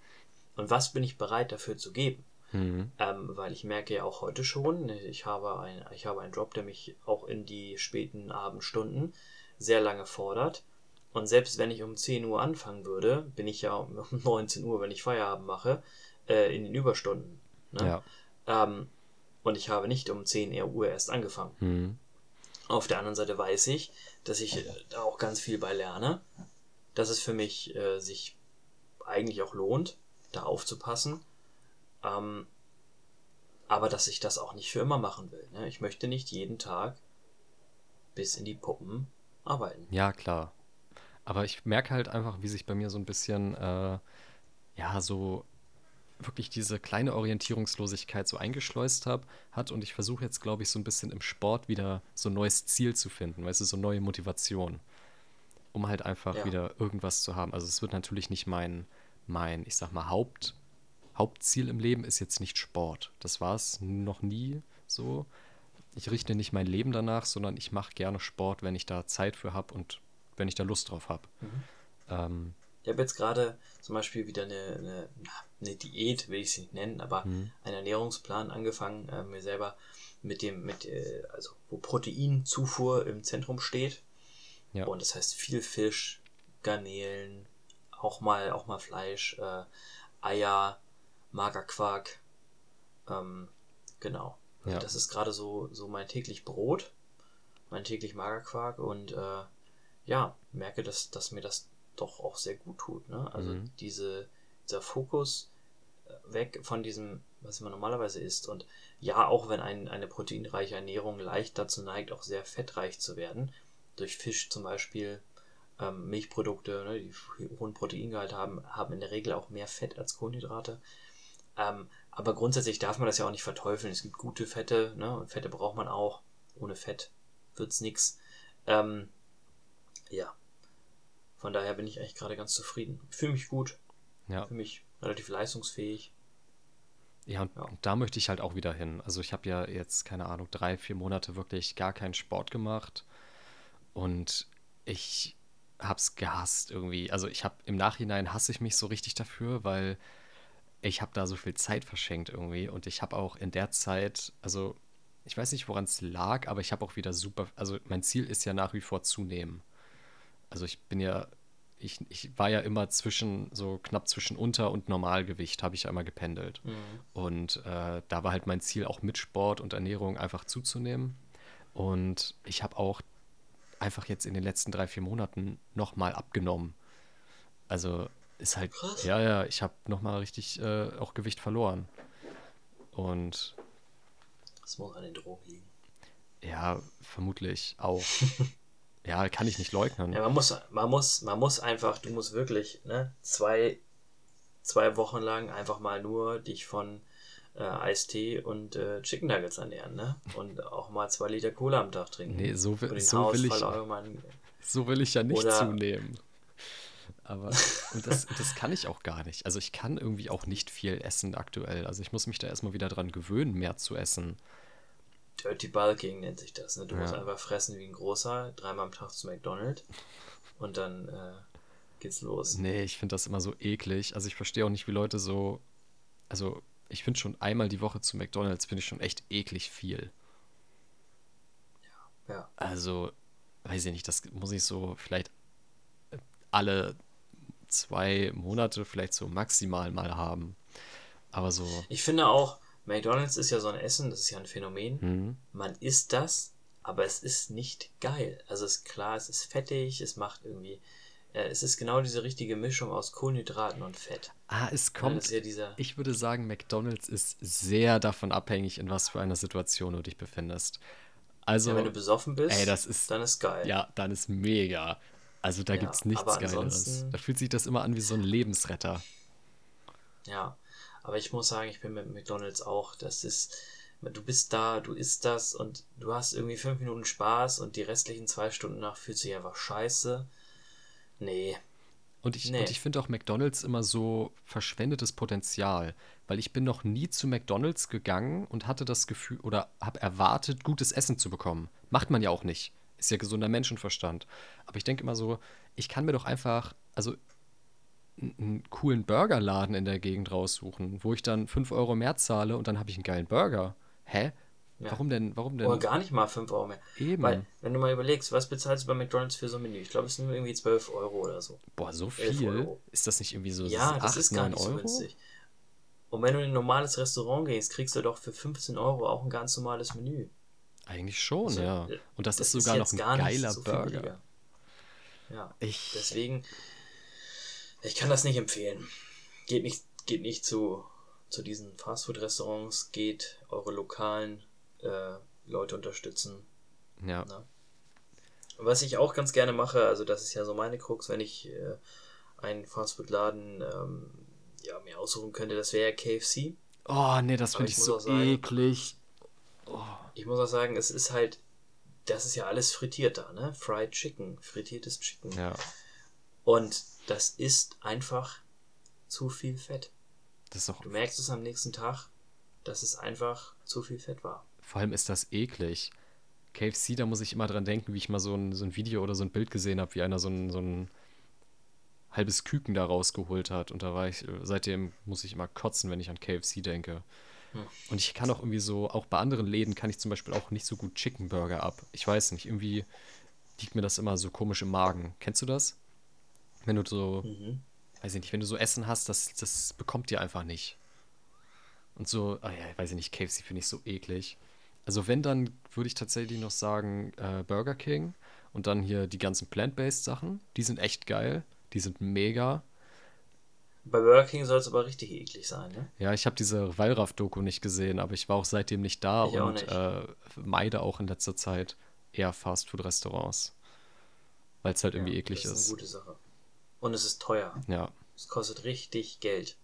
A: Und was bin ich bereit dafür zu geben? Mhm. Ähm, weil ich merke ja auch heute schon, ich habe, ein, ich habe einen Job, der mich auch in die späten Abendstunden sehr lange fordert. Und selbst wenn ich um 10 Uhr anfangen würde, bin ich ja um 19 Uhr, wenn ich Feierabend mache, äh, in den Überstunden. Ne? Ja. Ähm, und ich habe nicht um 10 Uhr erst angefangen. Mhm. Auf der anderen Seite weiß ich, dass ich äh, da auch ganz viel bei lerne, dass es für mich äh, sich eigentlich auch lohnt, da aufzupassen. Ähm, aber dass ich das auch nicht für immer machen will. Ne? Ich möchte nicht jeden Tag bis in die Puppen arbeiten.
B: Ja, klar. Aber ich merke halt einfach, wie sich bei mir so ein bisschen, äh, ja, so wirklich diese kleine Orientierungslosigkeit so eingeschleust hab, hat und ich versuche jetzt, glaube ich, so ein bisschen im Sport wieder so ein neues Ziel zu finden, weißt du, so neue Motivation, um halt einfach ja. wieder irgendwas zu haben. Also es wird natürlich nicht mein, mein, ich sag mal, Haupt, Hauptziel im Leben ist jetzt nicht Sport. Das war es noch nie so. Ich richte nicht mein Leben danach, sondern ich mache gerne Sport, wenn ich da Zeit für habe und wenn ich da Lust drauf habe. Mhm.
A: Ähm, ich habe jetzt gerade zum Beispiel wieder eine, eine, eine Diät, will ich sie nicht nennen, aber mhm. einen Ernährungsplan angefangen, äh, mir selber mit dem, mit, äh, also wo Proteinzufuhr im Zentrum steht. Ja. Und das heißt viel Fisch, Garnelen, auch mal, auch mal Fleisch, äh, Eier, Magerquark. Ähm, genau. Ja. Das ist gerade so, so mein täglich Brot, mein täglich Magerquark und äh, ja, merke, dass, dass mir das doch auch sehr gut tut. Ne? Also mhm. diese, dieser Fokus äh, weg von diesem, was man normalerweise isst. Und ja, auch wenn ein, eine proteinreiche Ernährung leicht dazu neigt, auch sehr fettreich zu werden, durch Fisch zum Beispiel, ähm, Milchprodukte, ne, die hohen Proteingehalt haben, haben in der Regel auch mehr Fett als Kohlenhydrate. Ähm, aber grundsätzlich darf man das ja auch nicht verteufeln. Es gibt gute Fette, ne, und Fette braucht man auch. Ohne Fett wird's nix. Ähm, ja, von daher bin ich eigentlich gerade ganz zufrieden. Fühle mich gut. Ja. Fühle mich relativ leistungsfähig.
B: Ja und, ja. und da möchte ich halt auch wieder hin. Also ich habe ja jetzt, keine Ahnung, drei, vier Monate wirklich gar keinen Sport gemacht. Und ich habe es gehasst irgendwie. Also ich habe im Nachhinein hasse ich mich so richtig dafür, weil ich habe da so viel Zeit verschenkt irgendwie. Und ich habe auch in der Zeit, also ich weiß nicht, woran es lag, aber ich habe auch wieder super, also mein Ziel ist ja nach wie vor zunehmen also ich bin ja, ich, ich war ja immer zwischen, so knapp zwischen Unter- und Normalgewicht, habe ich immer gependelt. Mhm. Und äh, da war halt mein Ziel, auch mit Sport und Ernährung einfach zuzunehmen. Und ich habe auch einfach jetzt in den letzten drei, vier Monaten nochmal abgenommen. Also ist halt, Krass. ja, ja, ich habe nochmal richtig äh, auch Gewicht verloren. Und.
A: Das muss an den Drogen liegen.
B: Ja, vermutlich auch. Ja, kann ich nicht leugnen.
A: Ja, man muss, man muss, man muss einfach, du musst wirklich, ne, zwei, zwei Wochen lang einfach mal nur dich von äh, Eistee und äh, Chicken Nuggets ernähren, ne? Und auch mal zwei Liter Cola am Tag trinken. Nee, so, will, so
B: will ich. So will ich ja nicht Oder, zunehmen. Aber und das, das kann ich auch gar nicht. Also ich kann irgendwie auch nicht viel essen aktuell. Also ich muss mich da erstmal wieder dran gewöhnen, mehr zu essen.
A: Dirty Bulking nennt sich das. Ne? Du ja. musst einfach fressen wie ein großer, dreimal am Tag zu McDonald's und dann äh, geht's los.
B: Nee, ich finde das immer so eklig. Also ich verstehe auch nicht, wie Leute so. Also ich finde schon einmal die Woche zu McDonald's finde ich schon echt eklig viel. Ja, ja. Also, weiß ich nicht, das muss ich so vielleicht alle zwei Monate vielleicht so maximal mal haben. Aber so.
A: Ich finde auch, McDonald's ist ja so ein Essen, das ist ja ein Phänomen. Mhm. Man isst das, aber es ist nicht geil. Also ist klar, es ist fettig, es macht irgendwie, Ja, es ist genau diese richtige Mischung aus Kohlenhydraten und Fett.
B: Ah, es kommt.
A: ja dieser.
B: Ich würde sagen, McDonald's ist sehr davon abhängig, in was für einer Situation du dich befindest.
A: Ja, wenn du
B: Also,
A: besoffen bist,
B: ey, das ist,
A: dann ist geil.
B: ja, dann ist mega. Also da
A: Ja,
B: gibt's nichts Geileres. Da fühlt sich das immer an wie so ein Lebensretter.
A: ja. Aber ich muss sagen, ich bin mit McDonalds auch. Das ist, du bist da, du isst das und du hast irgendwie fünf Minuten Spaß und die restlichen zwei Stunden nach fühlt sich einfach scheiße. Nee,
B: Und ich, und
A: nee.
B: ich finde auch McDonald's immer so verschwendetes Potenzial, weil ich bin noch nie zu McDonald's gegangen und hatte das Gefühl oder habe erwartet, gutes Essen zu bekommen. Macht man ja auch nicht. Ist ja gesunder Menschenverstand. Aber ich denke immer so, ich kann mir doch einfach, also einen coolen Burgerladen in der Gegend raussuchen, wo ich dann 5 Euro mehr zahle und dann habe ich einen geilen Burger. Hä?
A: Ja.
B: Warum denn, warum
A: Oder
B: denn
A: gar nicht mal 5 Euro mehr.
B: eben?
A: Weil, wenn du mal überlegst, was bezahlst du bei McDonalds für so ein Menü? Ich glaube, es sind irgendwie 12 Euro oder so.
B: Boah, so
A: 11
B: viel? Ist das nicht irgendwie so
A: Ja,
B: 8,
A: das ist gar
B: 9
A: nicht so
B: Euro?
A: günstig. Und wenn du in ein normales Restaurant gehst, kriegst du doch für 15 Euro auch ein ganz normales Menü.
B: Eigentlich schon,
A: Also,
B: ja.
A: äh,
B: Und das,
A: das
B: ist
A: ist
B: sogar noch
A: jetzt
B: ein geiler
A: so
B: Burger.
A: Ja,
B: Ich,
A: deswegen, ich kann das nicht empfehlen. Geht nicht, geht nicht zu, zu diesen Fastfood-Restaurants, geht eure lokalen äh, Leute unterstützen.
B: ja.
A: Ne? Was ich auch ganz gerne mache, also das ist ja so meine Krux, wenn ich äh, einen Fastfood-Laden ähm, ja, mir aussuchen könnte, das wäre ja KFC.
B: Oh, nee, das finde
A: ich
B: ich so
A: sagen-
B: eklig.
A: Ich muss auch sagen, es ist halt, das ist ja alles frittiert da, ne? Fried Chicken, frittiertes Chicken.
B: Ja,
A: Und das ist einfach zu viel Fett. Du merkst es am nächsten Tag, dass es einfach zu viel Fett war.
B: Vor allem ist das eklig. KFC, da muss ich immer dran denken, wie ich mal so ein, so ein Video oder so ein Bild gesehen habe, wie einer so ein, so ein halbes Küken da rausgeholt hat. Und da war ich, seitdem muss ich immer kotzen, wenn ich an KFC denke.
A: Hm.
B: Und ich kann auch irgendwie so, auch bei anderen Läden kann ich zum Beispiel auch nicht so gut Chicken Burger ab. Ich weiß nicht, irgendwie liegt mir das immer so komisch im Magen. Kennst du das? Wenn du so,
A: Mhm.
B: weiß ich nicht, wenn du so Essen hast, das, das bekommt dir einfach nicht. Und so, ah ja, weiß ich nicht, KFC finde ich so eklig. Also wenn, dann würde ich tatsächlich noch sagen äh, Burger King und dann hier die ganzen Plant-Based Sachen. Die sind echt geil. Die sind mega.
A: Bei Burger King soll es aber richtig eklig sein, ne?
B: Ja, ich habe diese Wallraff-Doku nicht gesehen, aber ich war auch seitdem nicht da
A: Ich
B: und
A: nicht.
B: äh, meide auch in letzter Zeit eher Fastfood-Restaurants. Weil es halt irgendwie
A: Ja,
B: eklig
A: das ist
B: ist.
A: eine gute Sache. Und es ist teuer.
B: Ja.
A: Es kostet richtig Geld.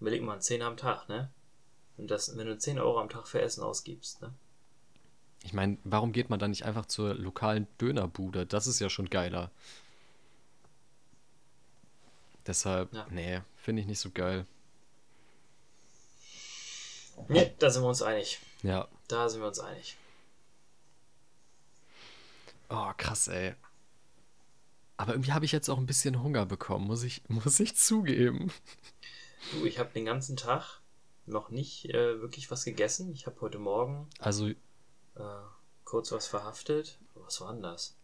A: Überleg mal, 10 am Tag, ne? Und das, wenn du 10 Euro am Tag für Essen ausgibst, ne?
B: Ich meine, warum geht man dann nicht einfach zur lokalen Dönerbude? Das ist ja schon geiler. Deshalb,
A: Ja.
B: nee, finde ich nicht so geil.
A: Ne, da sind wir uns einig.
B: Ja.
A: Da sind wir uns einig.
B: Oh, krass, ey. Aber irgendwie habe ich jetzt auch ein bisschen Hunger bekommen, muss ich, muss ich zugeben.
A: Du, ich habe den ganzen Tag noch nicht äh, wirklich was gegessen. Ich habe heute Morgen
B: Also,
A: äh, kurz was verhaftet. Was war denn das?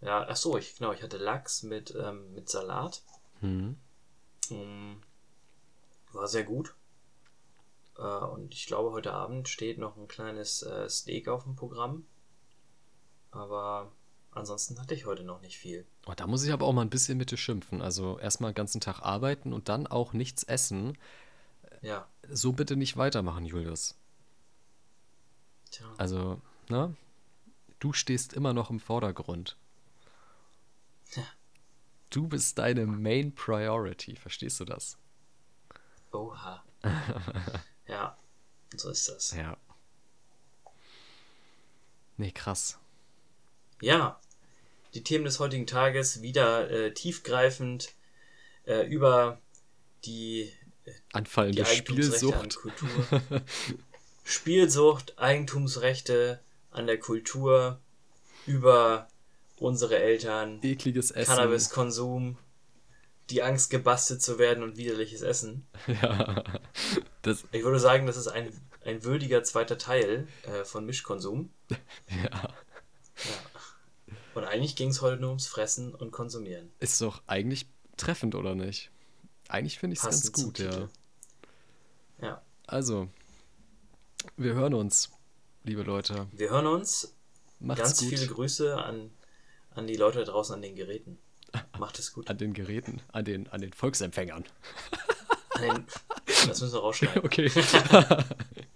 A: Ja, ach so, ich, genau, ich hatte Lachs mit, ähm, mit Salat.
B: hm,
A: Mm, War sehr gut. Äh, und ich glaube, heute Abend steht noch ein kleines äh, Steak auf dem Programm. Aber ansonsten hatte ich heute noch nicht viel.
B: oh, da muss ich aber auch mal ein bisschen mit dir schimpfen. Also erstmal den ganzen Tag arbeiten und dann auch nichts essen.
A: Ja,
B: So bitte nicht weitermachen, Julius.
A: tja.
B: Also, ne? Du stehst immer noch im Vordergrund.
A: Ja.
B: Du bist deine Main Priority, verstehst du das?
A: Oha. ja, so ist das.
B: Ja. Nee, krass.
A: Ja, die Themen des heutigen Tages wieder äh, tiefgreifend äh, über die, die
B: Anfallende
A: an
B: Spielsucht.
A: Kultur. Spielsucht, Eigentumsrechte an der Kultur, über unsere Eltern,
B: Ekliges Essen.
A: Cannabiskonsum, die Angst gebastelt zu werden und widerliches Essen.
B: Ja.
A: Ich würde sagen, das ist ein, ein würdiger zweiter Teil äh, von Mischkonsum.
B: ja.
A: Und eigentlich ging es heute nur ums Fressen und Konsumieren.
B: Ist doch eigentlich treffend, oder nicht? Eigentlich finde ich es ganz gut, ja.
A: Ja,
B: Also, wir hören uns, liebe Leute.
A: wir hören uns.
B: Macht's
A: Ganz
B: gut.
A: viele Grüße an, An die Leute da draußen an den Geräten. Macht es gut.
B: An den Geräten, an den, an den Volksempfängern.
A: Den, das müssen wir rausschneiden.
B: Okay.